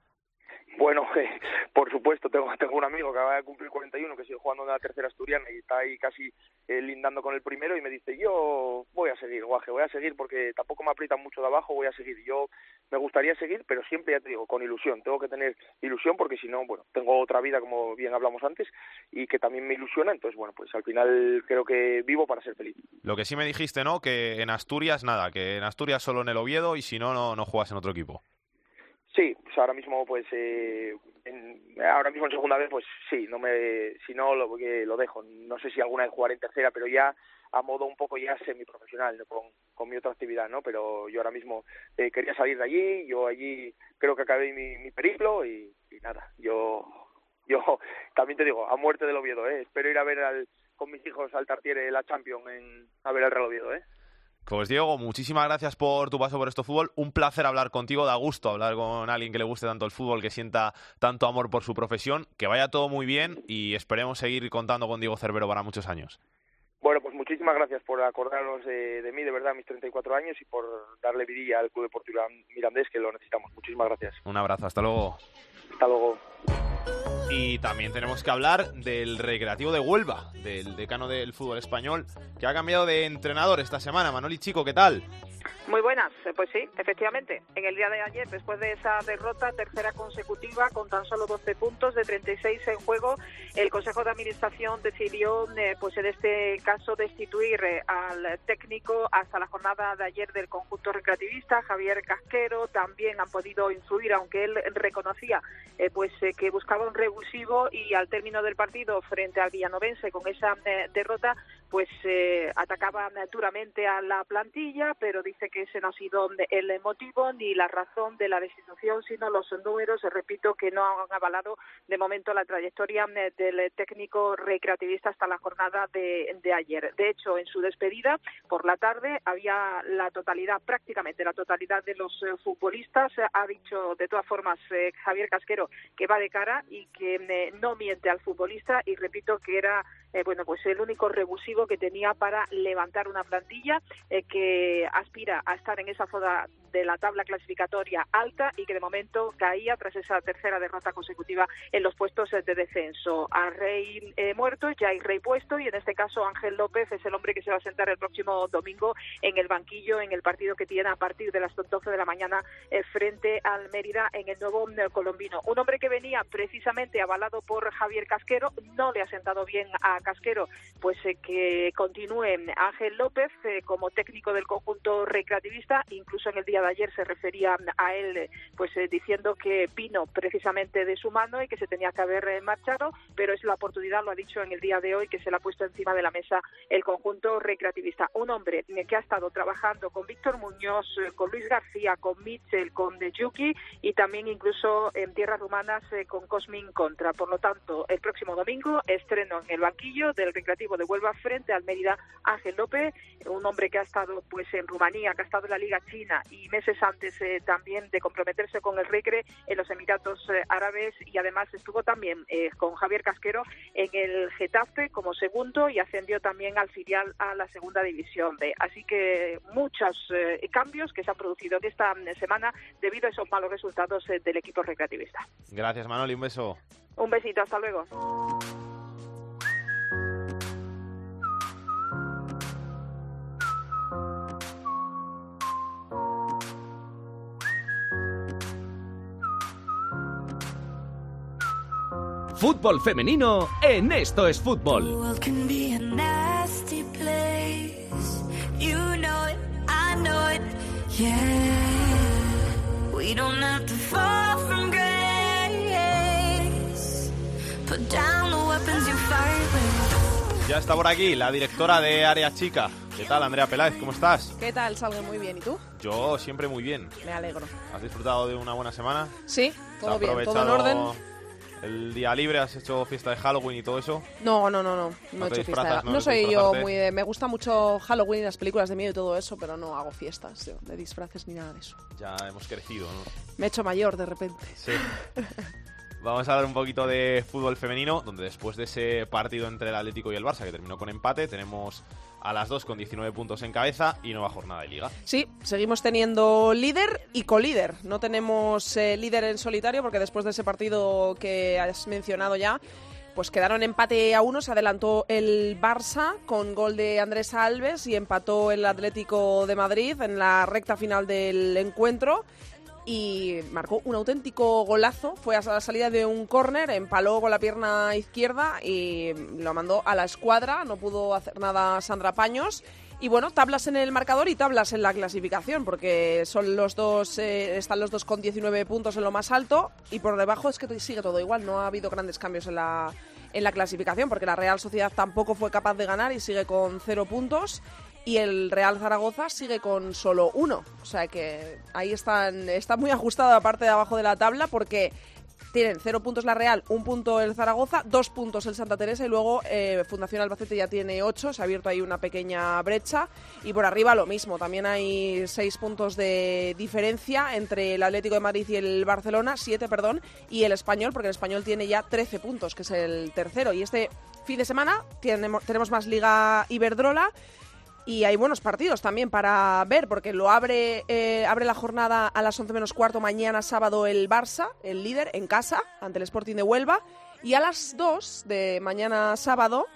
Bueno, por supuesto, tengo, tengo un amigo que acaba de cumplir 41 que sigue jugando en la tercera asturiana y está ahí casi eh, lindando con el primero y me dice, yo voy a seguir, guaje, voy a seguir porque tampoco me aprietan mucho de abajo, voy a seguir. Yo me gustaría seguir, pero siempre, ya te digo, con ilusión. Tengo que tener ilusión porque si no, bueno, tengo otra vida, como bien hablamos antes, y que también me ilusiona. Entonces, bueno, pues al final creo que vivo para ser feliz. Lo que sí me dijiste, ¿no? Que en Asturias, nada, que en Asturias solo en el Oviedo y si no, no, no juegas en otro equipo. Ahora mismo pues eh, ahora mismo en segunda vez pues sí, no me si no lo, lo dejo. No sé si alguna vez jugaré en tercera, pero ya a modo un poco ya semiprofesional ¿no? con, con mi otra actividad, ¿no? Pero yo ahora mismo eh, quería salir de allí, yo allí creo que acabé mi, mi periplo y, nada, yo yo también te digo, a muerte del Oviedo, ¿eh? Espero ir a ver al, con mis hijos al Tartiere la Champions en, a ver al Real Oviedo, ¿eh? Pues Diego, muchísimas gracias por tu paso por este fútbol. Un placer hablar contigo, da gusto hablar con alguien que le guste tanto el fútbol, que sienta tanto amor por su profesión. Que vaya todo muy bien y esperemos seguir contando con Diego Cervero para muchos años. Bueno, pues muchísimas gracias por acordaros de, mí, de verdad, mis 34 años y por darle vidilla al Club Deportivo Mirandés, que lo necesitamos. Muchísimas gracias. Un abrazo, hasta luego. Hasta luego. Y también tenemos que hablar del Recreativo de Huelva, del decano del fútbol español, que ha cambiado de entrenador esta semana. Manoli Chico, ¿qué tal? Muy buenas, eh, pues sí, efectivamente. En el día de ayer, después de esa derrota, tercera consecutiva, con tan solo 12 puntos de 36 en juego, el Consejo de Administración decidió, eh, pues en este caso, destituir eh, al técnico hasta la jornada de ayer del conjunto recreativista, Javier Casquero. También han podido influir, aunque él reconocía, pues que buscaba un revulsivo y al término del partido frente al Villanovense con esa derrota, pues atacaba duramente a la plantilla, pero dice que ese no ha sido el motivo ni la razón de la destitución, sino los números, repito, que no han avalado de momento la trayectoria eh, del técnico recreativista hasta la jornada de, ayer. De hecho, en su despedida por la tarde había la totalidad, prácticamente la totalidad de los eh, futbolistas. Ha dicho de todas formas eh, Javier Casquero que va de cara y que no miente al futbolista y repito que era eh, bueno, pues el único revulsivo que tenía para levantar una plantilla eh, que aspira a estar en esa zona de la tabla clasificatoria alta y que de momento caía tras esa tercera derrota consecutiva en los puestos de descenso. A Rey eh, muerto, ya hay Rey puesto y en este caso Ángel López es el hombre que se va a sentar el próximo domingo en el banquillo en el partido que tiene a partir de las 12 de la mañana eh, frente al Mérida en el nuevo eh, colombino. Un hombre que venía precisamente avalado por Javier Casquero, no le ha sentado bien a Casquero, pues que continúe Ángel López como técnico del conjunto recreativista, incluso en el día de ayer se refería a él pues eh, diciendo que vino precisamente de su mano y que se tenía que haber eh, marchado, pero es la oportunidad, lo ha dicho en el día de hoy, que se le ha puesto encima de la mesa el conjunto recreativista. Un hombre eh, que ha estado trabajando con Víctor Muñoz, con Luis García, con Mitchell, con De Yuki y también incluso en tierras rumanas con Cosmin Contra. Por lo tanto, el próximo domingo estreno en el banquillo del Recreativo de Huelva frente al Mérida Ángel López, un hombre que ha estado pues en Rumanía, que ha estado en la Liga China y meses antes eh, también de comprometerse con el Recre en los Emiratos eh, Árabes y además estuvo también eh, con Javier Casquero en el Getafe como segundo y ascendió también al filial a la segunda división B. Así que muchos cambios que se han producido en esta semana debido a esos malos resultados del equipo recreativista. Gracias Manoli, un beso. Un besito, hasta luego. Fútbol femenino en Esto es Fútbol. Ya está por aquí la directora de Área Chica. ¿Qué tal, Andrea Peláez? ¿Cómo estás? ¿Qué tal? Salgo muy bien. ¿Y tú? Yo siempre muy bien. Me alegro. ¿Has disfrutado de una buena semana? Sí, todo bien, todo en orden el día libre, has hecho fiesta de Halloween y todo eso. No, no, no, no, no, he hecho fiesta. No, soy yo muy me gusta mucho Halloween, las películas de miedo y todo eso, pero no hago fiestas de disfraces ni nada de eso. Ya hemos crecido, ¿no? Me he hecho mayor de repente. Sí. Vamos a hablar un poquito de fútbol femenino, donde después de ese partido entre el Atlético y el Barça, que terminó con empate, tenemos a las dos con 19 puntos en cabeza y nueva jornada de liga. Sí, seguimos teniendo líder y colíder. No tenemos eh, líder en solitario porque después de ese partido que has mencionado ya, pues quedaron empate a uno, se adelantó el Barça con gol de Andrés Alves y empató el Atlético de Madrid en la recta final del encuentro y marcó un auténtico golazo. Fue a la salida de un córner, empaló con la pierna izquierda y lo mandó a la escuadra. No pudo hacer nada Sandra Paños. Y bueno, tablas en el marcador y tablas en la clasificación, porque son los dos, eh, están los dos con 19 puntos en lo más alto y por debajo es que sigue todo igual. No ha habido grandes cambios en la, en la clasificación, porque la Real Sociedad tampoco fue capaz de ganar y sigue con cero puntos y el Real Zaragoza sigue con solo uno. O sea que ahí están, está muy ajustada la parte de abajo de la tabla porque tienen cero puntos la Real, un punto el Zaragoza, dos puntos el Santa Teresa y luego eh, Fundación Albacete ya tiene ocho, se ha abierto ahí una pequeña brecha y por arriba lo mismo, también hay seis puntos de diferencia entre el Atlético de Madrid y el Barcelona, siete, perdón, y el Español, porque el Español tiene ya trece puntos, que es el tercero. Y este fin de semana tenemos, tenemos más Liga Iberdrola y hay buenos partidos también para ver, porque lo abre, eh, abre la jornada a las 11 menos cuarto mañana sábado el Barça, el líder, en casa, ante el Sporting de Huelva. Y a las 2 de mañana sábado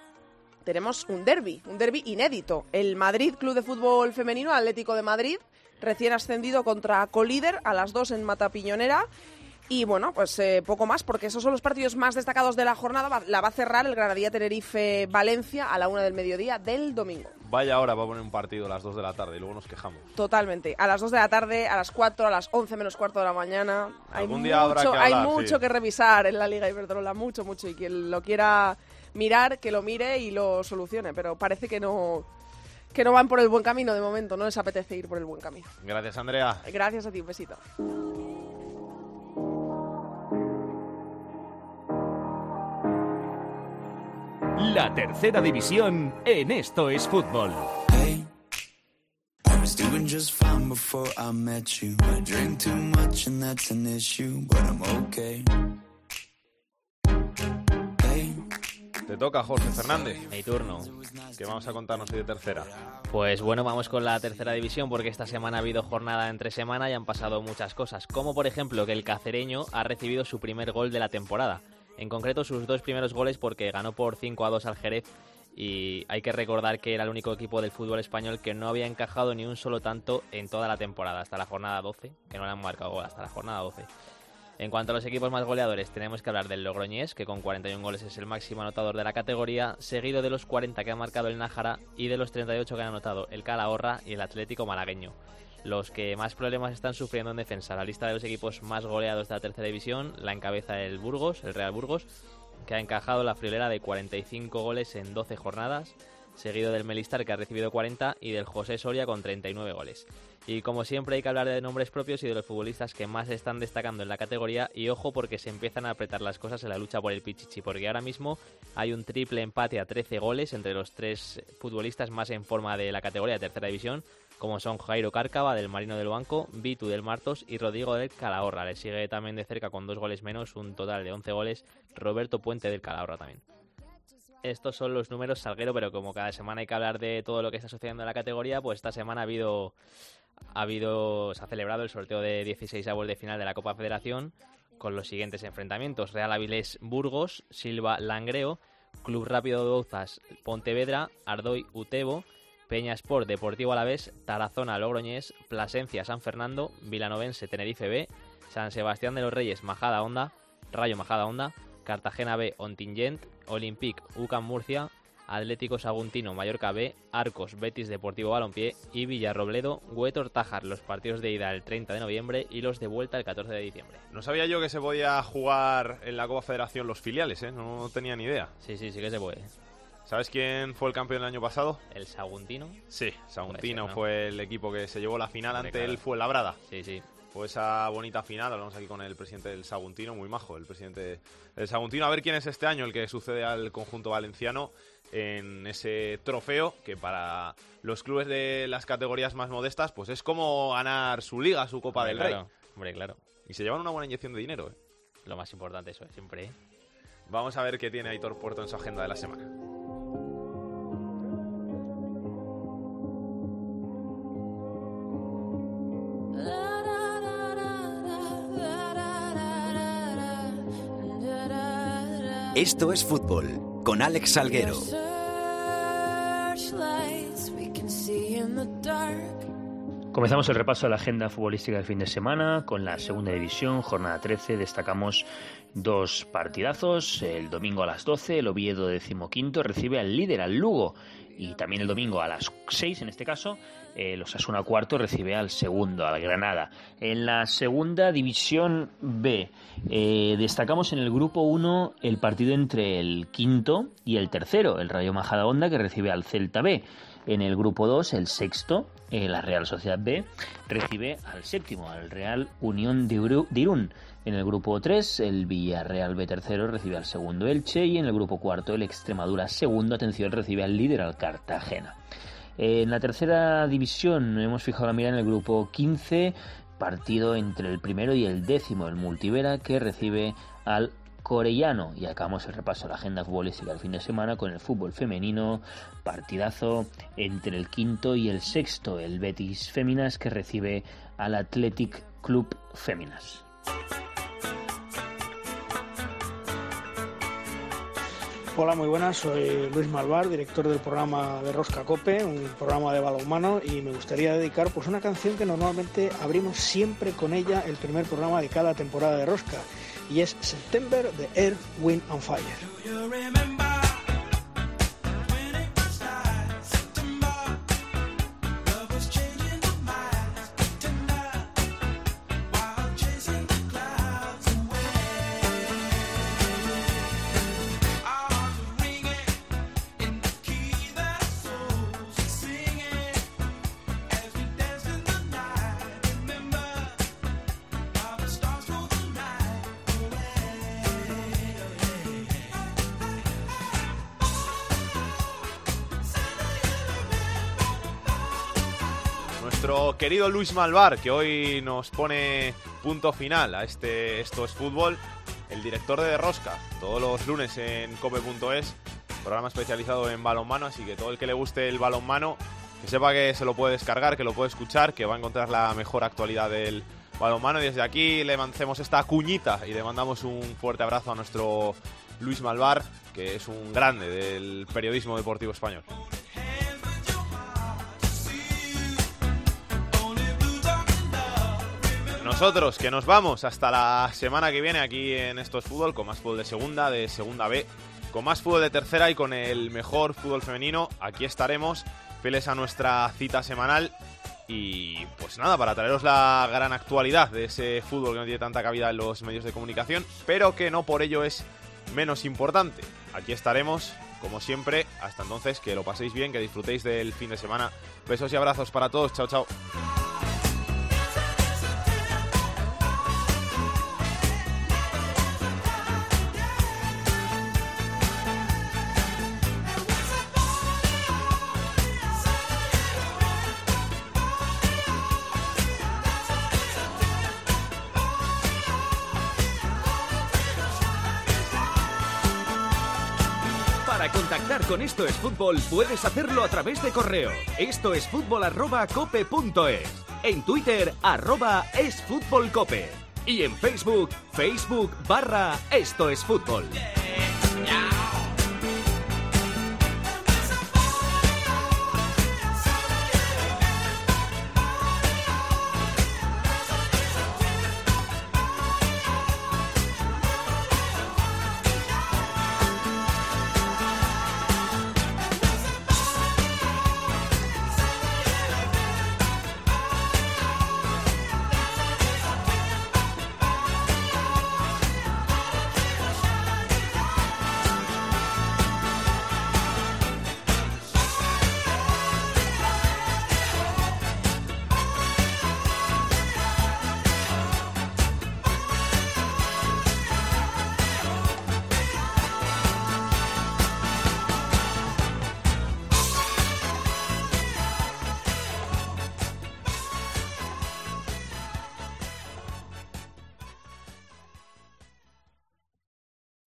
tenemos un derby, un derby inédito. El Madrid Club de Fútbol Femenino, Atlético de Madrid, recién ascendido contra Colíder a las 2 en Matapiñonera. Y bueno, pues eh, poco más, porque esos son los partidos más destacados de la jornada. Va- La va a cerrar el Granadilla Tenerife Valencia a la una del mediodía del domingo. Vaya hora va a poner un partido a las 2 de la tarde y luego nos quejamos. Totalmente. A las 2 de la tarde, a las 4, a las 11 menos cuarto de la mañana. Hay Algún mucho, día habrá que hay hablar, mucho sí. que revisar en la Liga Iberdrola, mucho, mucho. Y quien lo quiera mirar, que lo mire y lo solucione. Pero parece que no, que no van por el buen camino de momento. No les apetece ir por el buen camino. Gracias, Andrea. Gracias a ti, un besito. La tercera división en Esto es Fútbol. I was doing just fine before I met you. I drink too much and that's an issue, but I'm okay. Te toca, Jorge Fernández. Mi turno. ¿Qué vamos a contarnos hoy de tercera? Pues bueno, vamos con la tercera división porque esta semana ha habido jornada entre semana y han pasado muchas cosas, como por ejemplo que el cacereño ha recibido su primer gol de la temporada. En concreto sus dos primeros goles porque ganó por 5 a 2 al Jerez y hay que recordar que era el único equipo del fútbol español que no había encajado ni un solo tanto en toda la temporada, hasta la jornada 12, que no le han marcado gol hasta la jornada 12. En cuanto a los equipos más goleadores, tenemos que hablar del Logroñés, que con 41 goles es el máximo anotador de la categoría, seguido de los 40 que ha marcado el Nájara y de los 38 que han anotado el Calahorra y el Atlético Malagueño. Los que más problemas están sufriendo en defensa. La lista de los equipos más goleados de la tercera división la encabeza el Burgos, el Real Burgos, que ha encajado la friolera de 45 goles en 12 jornadas, seguido del Melistar que ha recibido 40 y del José Soria con 39 goles. Y como siempre hay que hablar de nombres propios y de los futbolistas que más están destacando en la categoría y ojo porque se empiezan a apretar las cosas en la lucha por el Pichichi, porque ahora mismo hay un triple empate a 13 goles entre los tres futbolistas más en forma de la categoría de tercera división, como son Jairo Cárcava del Marino del Banco, Vitu del Martos y Rodrigo del Calahorra. Le sigue también de cerca con dos goles menos, un total de 11 goles, Roberto Puente del Calahorra también. Estos son los números Salguero, pero como cada semana hay que hablar de todo lo que está sucediendo en la categoría, pues esta semana ha habido, ha habido se ha celebrado el sorteo de 16 avos de final de la Copa Federación con los siguientes enfrentamientos: Real Avilés Burgos, Silva Langreo, Club Rápido de Bouzas Pontevedra, Ardoy Utebo, Peña Sport Deportivo Alavés, Tarazona Logroñés, Plasencia San Fernando, Vilanovense Tenerife B, San Sebastián de los Reyes Majada Honda, Rayo Majada Honda, Cartagena B Ontingent, Olympique UCAM Murcia, Atlético Saguntino Mallorca B, Arcos Betis Deportivo Balompié y Villarrobledo Huetor Tajar, los partidos de ida el 30 de noviembre y los de vuelta el 14 de diciembre. No sabía yo que se podía jugar en la Copa Federación los filiales, ¿eh? No tenía ni idea. Sí, sí, sí que se puede. ¿Sabes quién fue el campeón el año pasado? ¿El Saguntino? Sí, Saguntino Puede ser, ¿no? fue el equipo que se llevó la final ante él fue Labrada. Sí, sí. Fue esa bonita final, hablamos aquí con el presidente del Saguntino, muy majo, el presidente del Saguntino. A ver quién es este año el que sucede al conjunto valenciano en ese trofeo que para los clubes de las categorías más modestas pues es como ganar su liga, su Copa Hombre, del Rey. claro. Hombre, claro. Y se llevan una buena inyección de dinero. ¿eh? Lo más importante eso, siempre. ¿eh? Vamos a ver qué tiene Aitor Puerto en su agenda de la semana. Esto es fútbol con Alex Salguero. Comenzamos el repaso de la agenda futbolística del fin de semana con la segunda división, jornada 13. Destacamos dos partidazos. El domingo a las 12, el Oviedo decimoquinto recibe al líder, al Lugo. Y también el domingo a las 6, en este caso, el Osasuna cuarto recibe al segundo, al Granada. En la segunda división B, eh, destacamos en el grupo 1 el partido entre el quinto y el tercero, el Rayo Majadahonda, que recibe al Celta B. En el grupo 2, el sexto, eh, la Real Sociedad B, recibe al séptimo, al Real Unión de Irún. En el grupo 3, el Villarreal B tercero recibe al segundo Elche y en el grupo cuarto, el Extremadura segundo, atención, recibe al líder, al Cartagena. En la tercera división hemos fijado la mirada en el grupo 15, partido entre el primero y el décimo, el Multivera, que recibe al Corellano. Y acabamos el repaso de la agenda futbolística del fin de semana con el fútbol femenino, partidazo entre el quinto y el sexto, el Betis Féminas, que recibe al Athletic Club Féminas. Hola, muy buenas. Soy Luis Malvar, director del programa de Rosca Cope, un programa de balonmano, y me gustaría dedicar pues una canción que normalmente abrimos siempre con ella el primer programa de cada temporada de Rosca, y es September de Air, Wind and Fire. Querido Luis Malvar, que hoy nos pone punto final a este Esto es Fútbol, el director de Rosca, todos los lunes en cope.es, programa especializado en balonmano, así que todo el que le guste el balonmano, que sepa que se lo puede descargar, que lo puede escuchar, que va a encontrar la mejor actualidad del balonmano. Y desde aquí le mandamos esta cuñita y le mandamos un fuerte abrazo a nuestro Luis Malvar, que es un grande del periodismo deportivo español. Nosotros que nos vamos hasta la semana que viene aquí en Estos Fútbol con más fútbol de segunda, de segunda B, con más fútbol de tercera y con el mejor fútbol femenino. Aquí estaremos, fieles a nuestra cita semanal y pues nada, para traeros la gran actualidad de ese fútbol que no tiene tanta cabida en los medios de comunicación, pero que no por ello es menos importante. Aquí estaremos, como siempre. Hasta entonces, que lo paséis bien, que disfrutéis del fin de semana. Besos y abrazos para todos. Chao, chao. Con Esto es Fútbol puedes hacerlo a través de correo. Esto es fútbol arroba. En Twitter arroba es fútbol cope. Y en Facebook, Facebook barra Esto es Fútbol.